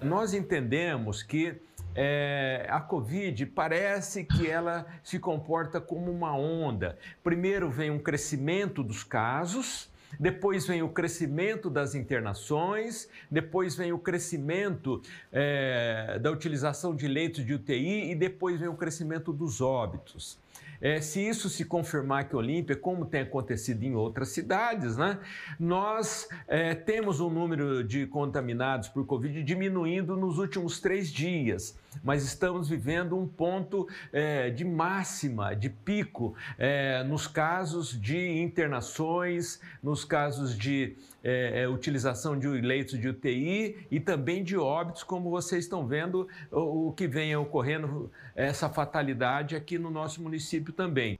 Nós entendemos que é, a Covid parece que ela se comporta como uma onda. Primeiro vem um crescimento dos casos, depois vem o crescimento das internações, depois vem o crescimento é, da utilização de leitos de UTI e depois vem o crescimento dos óbitos. É, se isso se confirmar que Olímpia, como tem acontecido em outras cidades, né, nós é, temos um número de contaminados por Covid diminuindo nos últimos três dias, mas estamos vivendo um ponto é, de máxima, de pico, é, nos casos de internações, nos casos de é, é, utilização de leitos de UTI e também de óbitos, como vocês estão vendo o, o que vem ocorrendo, essa fatalidade aqui no nosso município também.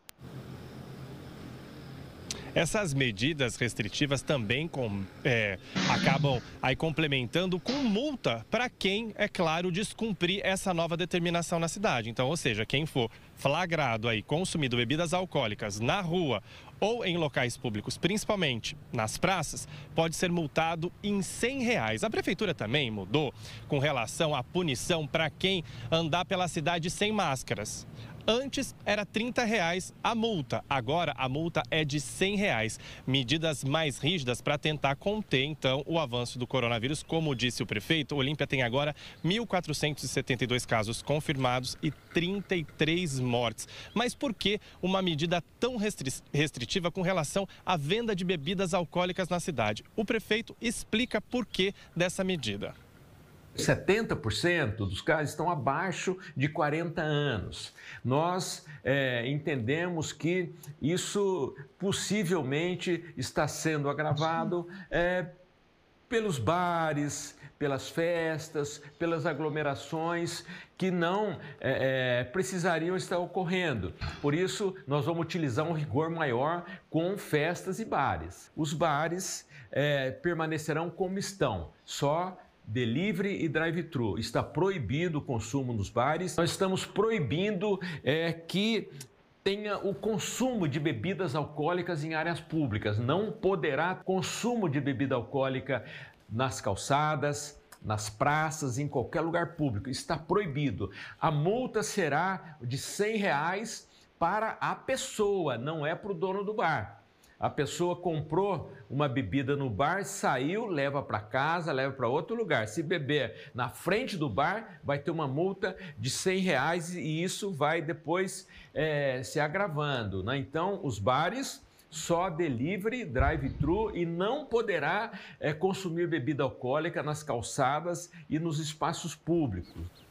Essas medidas restritivas também com, é, acabam aí complementando com multa para quem, é claro, descumprir essa nova determinação na cidade. Então, ou seja, quem for flagrado aí consumindo bebidas alcoólicas na rua ou em locais públicos, principalmente nas praças, pode ser multado em 100 reais. A prefeitura também mudou com relação à punição para quem andar pela cidade sem máscaras. Antes era 30 reais a multa, agora a multa é de 100 reais. Medidas mais rígidas para tentar conter então o avanço do coronavírus. Como disse o prefeito, Olímpia tem agora 1.472 casos confirmados e 33 mortes. Mas por que uma medida tão restritiva com relação à venda de bebidas alcoólicas na cidade? O prefeito explica por que dessa medida. 70% dos casos estão abaixo de 40 anos. Nós é, entendemos que isso possivelmente está sendo agravado é, pelos bares, pelas festas, pelas aglomerações que não é, é, precisariam estar ocorrendo. Por isso, nós vamos utilizar um rigor maior com festas e bares. Os bares é, permanecerão como estão, só delivery e drive-thru. Está proibido o consumo nos bares. Nós estamos proibindo é, que tenha o consumo de bebidas alcoólicas em áreas públicas. Não poderá consumo de bebida alcoólica nas calçadas, nas praças, em qualquer lugar público. Está proibido. A multa será de 100 reais para a pessoa, não é para o dono do bar. A pessoa comprou uma bebida no bar, saiu, leva para casa, leva para outro lugar. Se beber na frente do bar, vai ter uma multa de 100 reais e isso vai depois é, se agravando. Né? Então, os bares só delivery, drive-thru e não poderá é, consumir bebida alcoólica nas calçadas e nos espaços públicos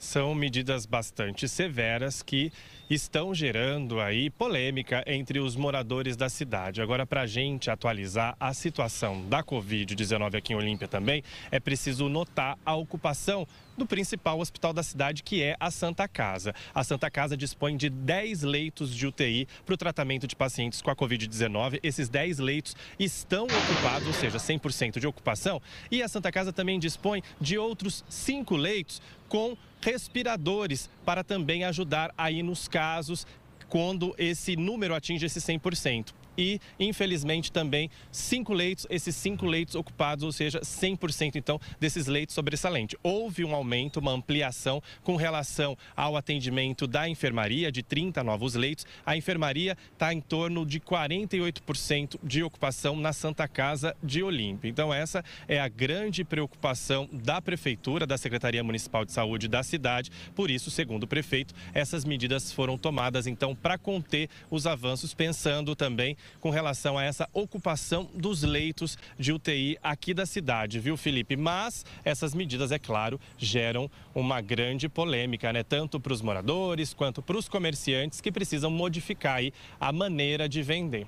são medidas bastante severas que estão gerando aí polêmica entre os moradores da cidade. Agora, para a gente atualizar a situação da Covid-19 aqui em Olímpia também, é preciso notar a ocupação do principal hospital da cidade, que é a Santa Casa. A Santa Casa dispõe de 10 leitos de UTI para o tratamento de pacientes com a Covid-19. Esses 10 leitos estão ocupados, ou seja, 100% de ocupação. E a Santa Casa também dispõe de outros 5 leitos com respiradores para também ajudar aí nos casos quando esse número atinge esse 100% e, infelizmente, também cinco leitos, esses cinco leitos ocupados, ou seja, 100% então desses leitos sobressalente. Houve um aumento, uma ampliação com relação ao atendimento da enfermaria, de 30 novos leitos. A enfermaria está em torno de 48% de ocupação na Santa Casa de Olímpia. Então, essa é a grande preocupação da Prefeitura, da Secretaria Municipal de Saúde da cidade. Por isso, segundo o prefeito, essas medidas foram tomadas então para conter os avanços, pensando também com relação a essa ocupação dos leitos de UTI aqui da cidade, viu, Felipe? Mas essas medidas, é claro, geram uma grande polêmica, né? Tanto para os moradores quanto para os comerciantes que precisam modificar aí a maneira de vender.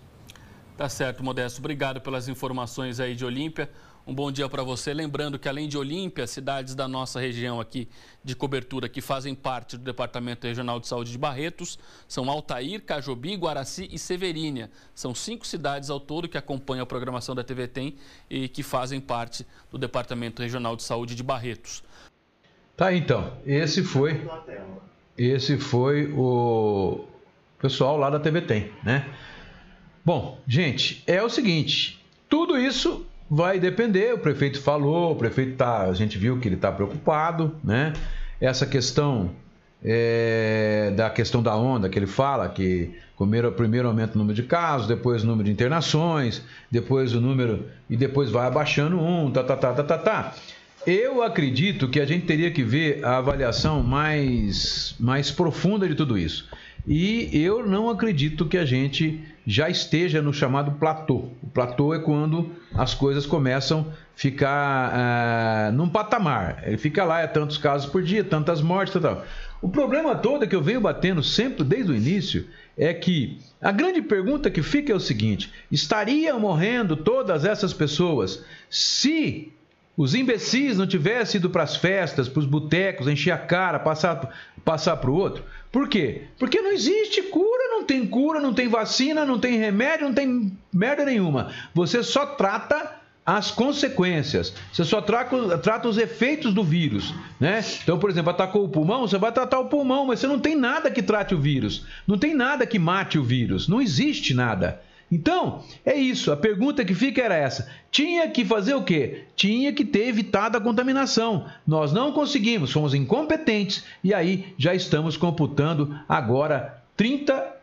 Tá certo, Modesto. Obrigado pelas informações aí de Olímpia. Um bom dia para você. Lembrando que além de Olímpia, cidades da nossa região aqui de cobertura que fazem parte do Departamento Regional de Saúde de Barretos são Altair, Cajobi, Guaraci e Severínia. São cinco cidades ao todo que acompanham a programação da TV Tem e que fazem parte do Departamento Regional de Saúde de Barretos. Tá, então. Esse foi esse foi o pessoal lá da TV Tem, né? Bom, gente, é o seguinte, tudo isso Vai depender, o prefeito falou, o prefeito tá, a gente viu que ele está preocupado, né? Essa questão é, da questão da onda que ele fala, que primeiro, primeiro aumenta o número de casos, depois o número de internações, depois o número e depois vai abaixando um, tá, tá, tá, tá, tá, tá. Eu acredito que a gente teria que ver a avaliação mais, mais profunda de tudo isso. E eu não acredito que a gente já esteja no chamado platô. O platô é quando as coisas começam a ficar uh, num patamar. Ele fica lá, é tantos casos por dia, tantas mortes, tal. O problema todo é que eu venho batendo sempre desde o início é que a grande pergunta que fica é o seguinte: estariam morrendo todas essas pessoas se os imbecis não tivessem ido para as festas, para os botecos, encher a cara, passar passar para o outro? Por quê? Porque não existe cura, não tem cura, não tem vacina, não tem remédio, não tem merda nenhuma. Você só trata as consequências. Você só trata, os efeitos do vírus, né? Então, por exemplo, atacou o pulmão, você vai tratar o pulmão, mas você não tem nada que trate o vírus. Não tem nada que mate o vírus. Não existe nada. Então, é isso. A pergunta que fica era essa. Tinha que fazer o quê? Tinha que ter evitado a contaminação. Nós não conseguimos, fomos incompetentes e aí já estamos computando agora 30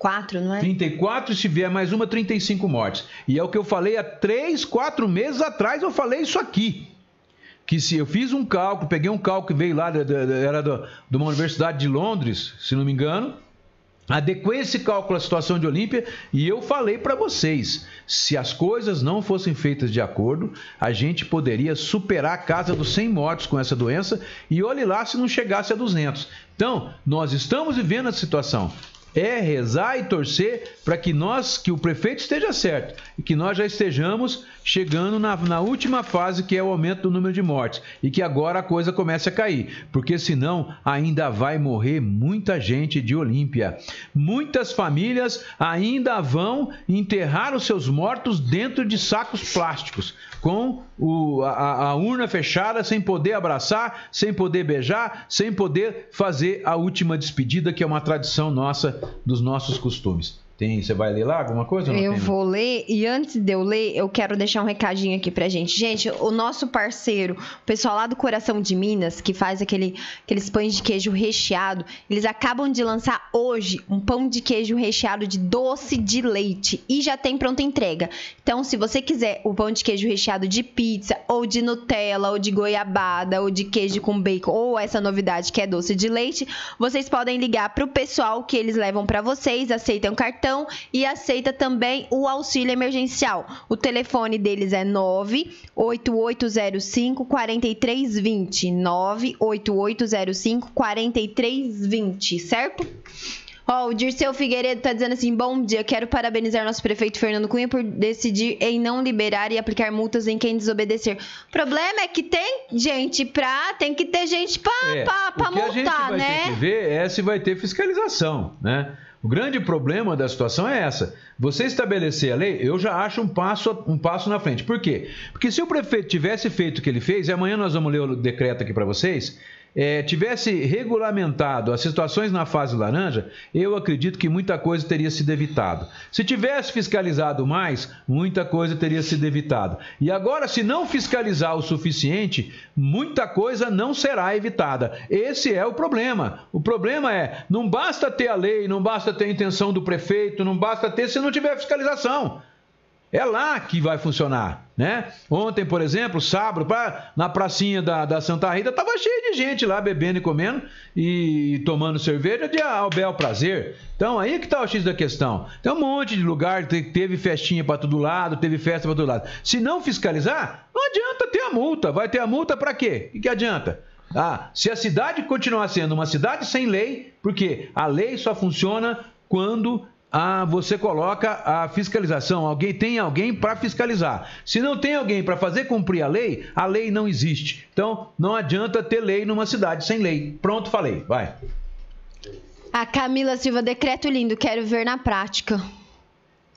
34, não é? 34 e se vier mais uma, 35 mortes. E é o que eu falei há 3, 4 meses atrás, eu falei isso aqui. Que se eu fiz um cálculo, peguei um cálculo que veio lá, era de uma universidade de Londres, se não me engano, adequei esse cálculo à situação de Olímpia e eu falei para vocês, se as coisas não fossem feitas de acordo, a gente poderia superar a casa dos 100 mortos com essa doença e olhe lá se não chegasse a 200. Então, nós estamos vivendo essa situação é rezar e torcer para que nós, que o prefeito esteja certo e que nós já estejamos chegando na, na, última fase, que é o aumento do número de mortes, e que agora a coisa comece a cair, porque senão ainda vai morrer muita gente de Olímpia. Muitas famílias ainda vão enterrar os seus mortos dentro de sacos plásticos, com o, a, a urna fechada, sem poder abraçar, sem poder beijar, sem poder fazer a última despedida, que é uma tradição nossa, dos nossos costumes. Tem, você vai ler lá alguma coisa? eu tem? vou ler e antes de eu ler, eu quero deixar um recadinho aqui pra gente. Gente, o nosso parceiro, o pessoal lá do Coração de Minas, que faz aquele, aqueles pães de queijo recheado, eles acabam de lançar hoje um pão de queijo recheado de doce de leite e já tem pronta entrega. Então, se você quiser o pão de queijo recheado de pizza, ou de Nutella, ou de goiabada, ou de queijo com bacon, ou essa novidade que é doce de leite, vocês podem ligar pro pessoal que eles levam para vocês, aceitam cartão cartão e aceita também o auxílio emergencial. O telefone deles é 98805 4320. 98805 4320, certo? Ó, oh, o Dirceu Figueiredo tá dizendo assim: bom dia, quero parabenizar nosso prefeito Fernando Cunha por decidir em não liberar e aplicar multas em quem desobedecer. O problema é que tem gente pra. Tem que ter gente pra, é, pra, pra multar, né? O que a gente vai né? ter que ver é se vai ter fiscalização, né? O grande problema da situação é essa. Você estabelecer a lei, eu já acho um passo, um passo na frente. Por quê? Porque se o prefeito tivesse feito o que ele fez, e amanhã nós vamos ler o decreto aqui para vocês, é, tivesse regulamentado as situações na fase laranja, eu acredito que muita coisa teria sido evitado. Se tivesse fiscalizado mais, muita coisa teria sido evitado. E agora, se não fiscalizar o suficiente, muita coisa não será evitada. Esse é o problema. O problema é, não basta ter a lei, não basta ter a intenção do prefeito, não basta ter se não tiver fiscalização. É lá que vai funcionar, né? Ontem, por exemplo, sábado, pra, na pracinha da, da Santa Rita, tava cheio de gente lá bebendo e comendo e tomando cerveja de ao bel prazer. Então, aí que tá o X da questão. Tem um monte de lugar, teve festinha para todo lado, teve festa para todo lado. Se não fiscalizar, não adianta ter a multa. Vai ter a multa para quê? O que, que adianta? Ah, se a cidade continuar sendo uma cidade sem lei, porque a lei só funciona quando ah, você coloca a fiscalização. Alguém tem alguém para fiscalizar. Se não tem alguém para fazer cumprir a lei, a lei não existe. Então, não adianta ter lei numa cidade sem lei. Pronto, falei. Vai. A Camila Silva, decreto lindo, quero ver na prática.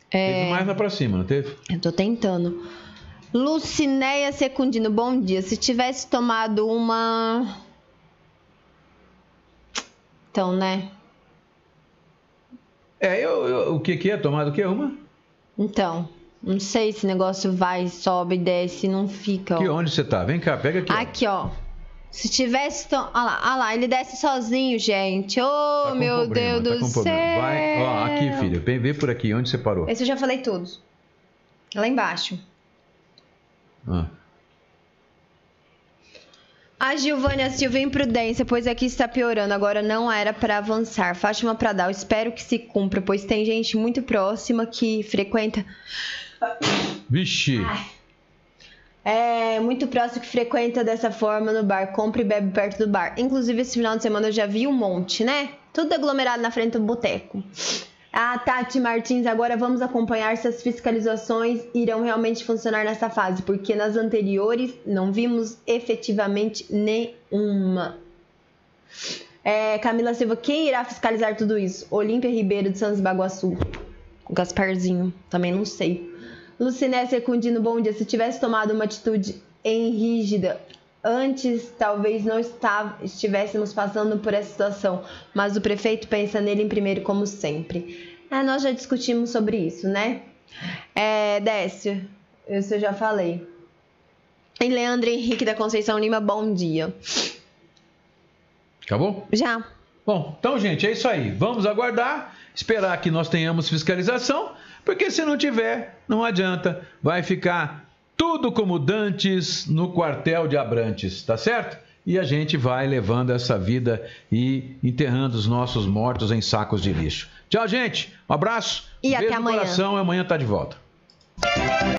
É... Teve mais lá pra cima, não teve? Eu tô tentando. Lucinéia Secundino, bom dia. Se tivesse tomado uma. Então, né? É, eu, eu, o que, que é? Tomada o que? Uma? Então, não sei se o negócio vai, sobe, desce, não fica. Aqui, onde você tá? Vem cá, pega aqui. Aqui, ó. ó. Se tivesse. Olha lá, olha lá, ele desce sozinho, gente. Oh, tá meu problema, Deus tá do céu. Vai, ó, aqui, filha. Vem, vem por aqui, onde você parou? Esse eu já falei todos. Lá embaixo. Ah. A Gilvânia Silva, imprudência, pois aqui está piorando. Agora não era para avançar. Fátima Pradal, espero que se cumpra, pois tem gente muito próxima que frequenta. Vixe! É muito próximo que frequenta dessa forma no bar. Compre e bebe perto do bar. Inclusive, esse final de semana eu já vi um monte, né? Tudo aglomerado na frente do boteco. A Tati Martins, agora vamos acompanhar se as fiscalizações irão realmente funcionar nessa fase, porque nas anteriores não vimos efetivamente nenhuma. É, Camila Silva, quem irá fiscalizar tudo isso? Olímpia Ribeiro de Santos Baguaçu. Gasparzinho, também não sei. Luciné Secundino, bom dia. Se tivesse tomado uma atitude em rígida antes, talvez não estava, estivéssemos passando por essa situação, mas o prefeito pensa nele em primeiro, como sempre. É, nós já discutimos sobre isso, né? É, Décio, isso eu já falei. E Leandro Henrique da Conceição Lima, bom dia. Acabou? Já. Bom, então, gente, é isso aí. Vamos aguardar, esperar que nós tenhamos fiscalização, porque se não tiver, não adianta. Vai ficar tudo como dantes no quartel de Abrantes, tá certo? E a gente vai levando essa vida e enterrando os nossos mortos em sacos de lixo. Tchau, gente. Um abraço. E até amanhã. Coração, amanhã tá de volta.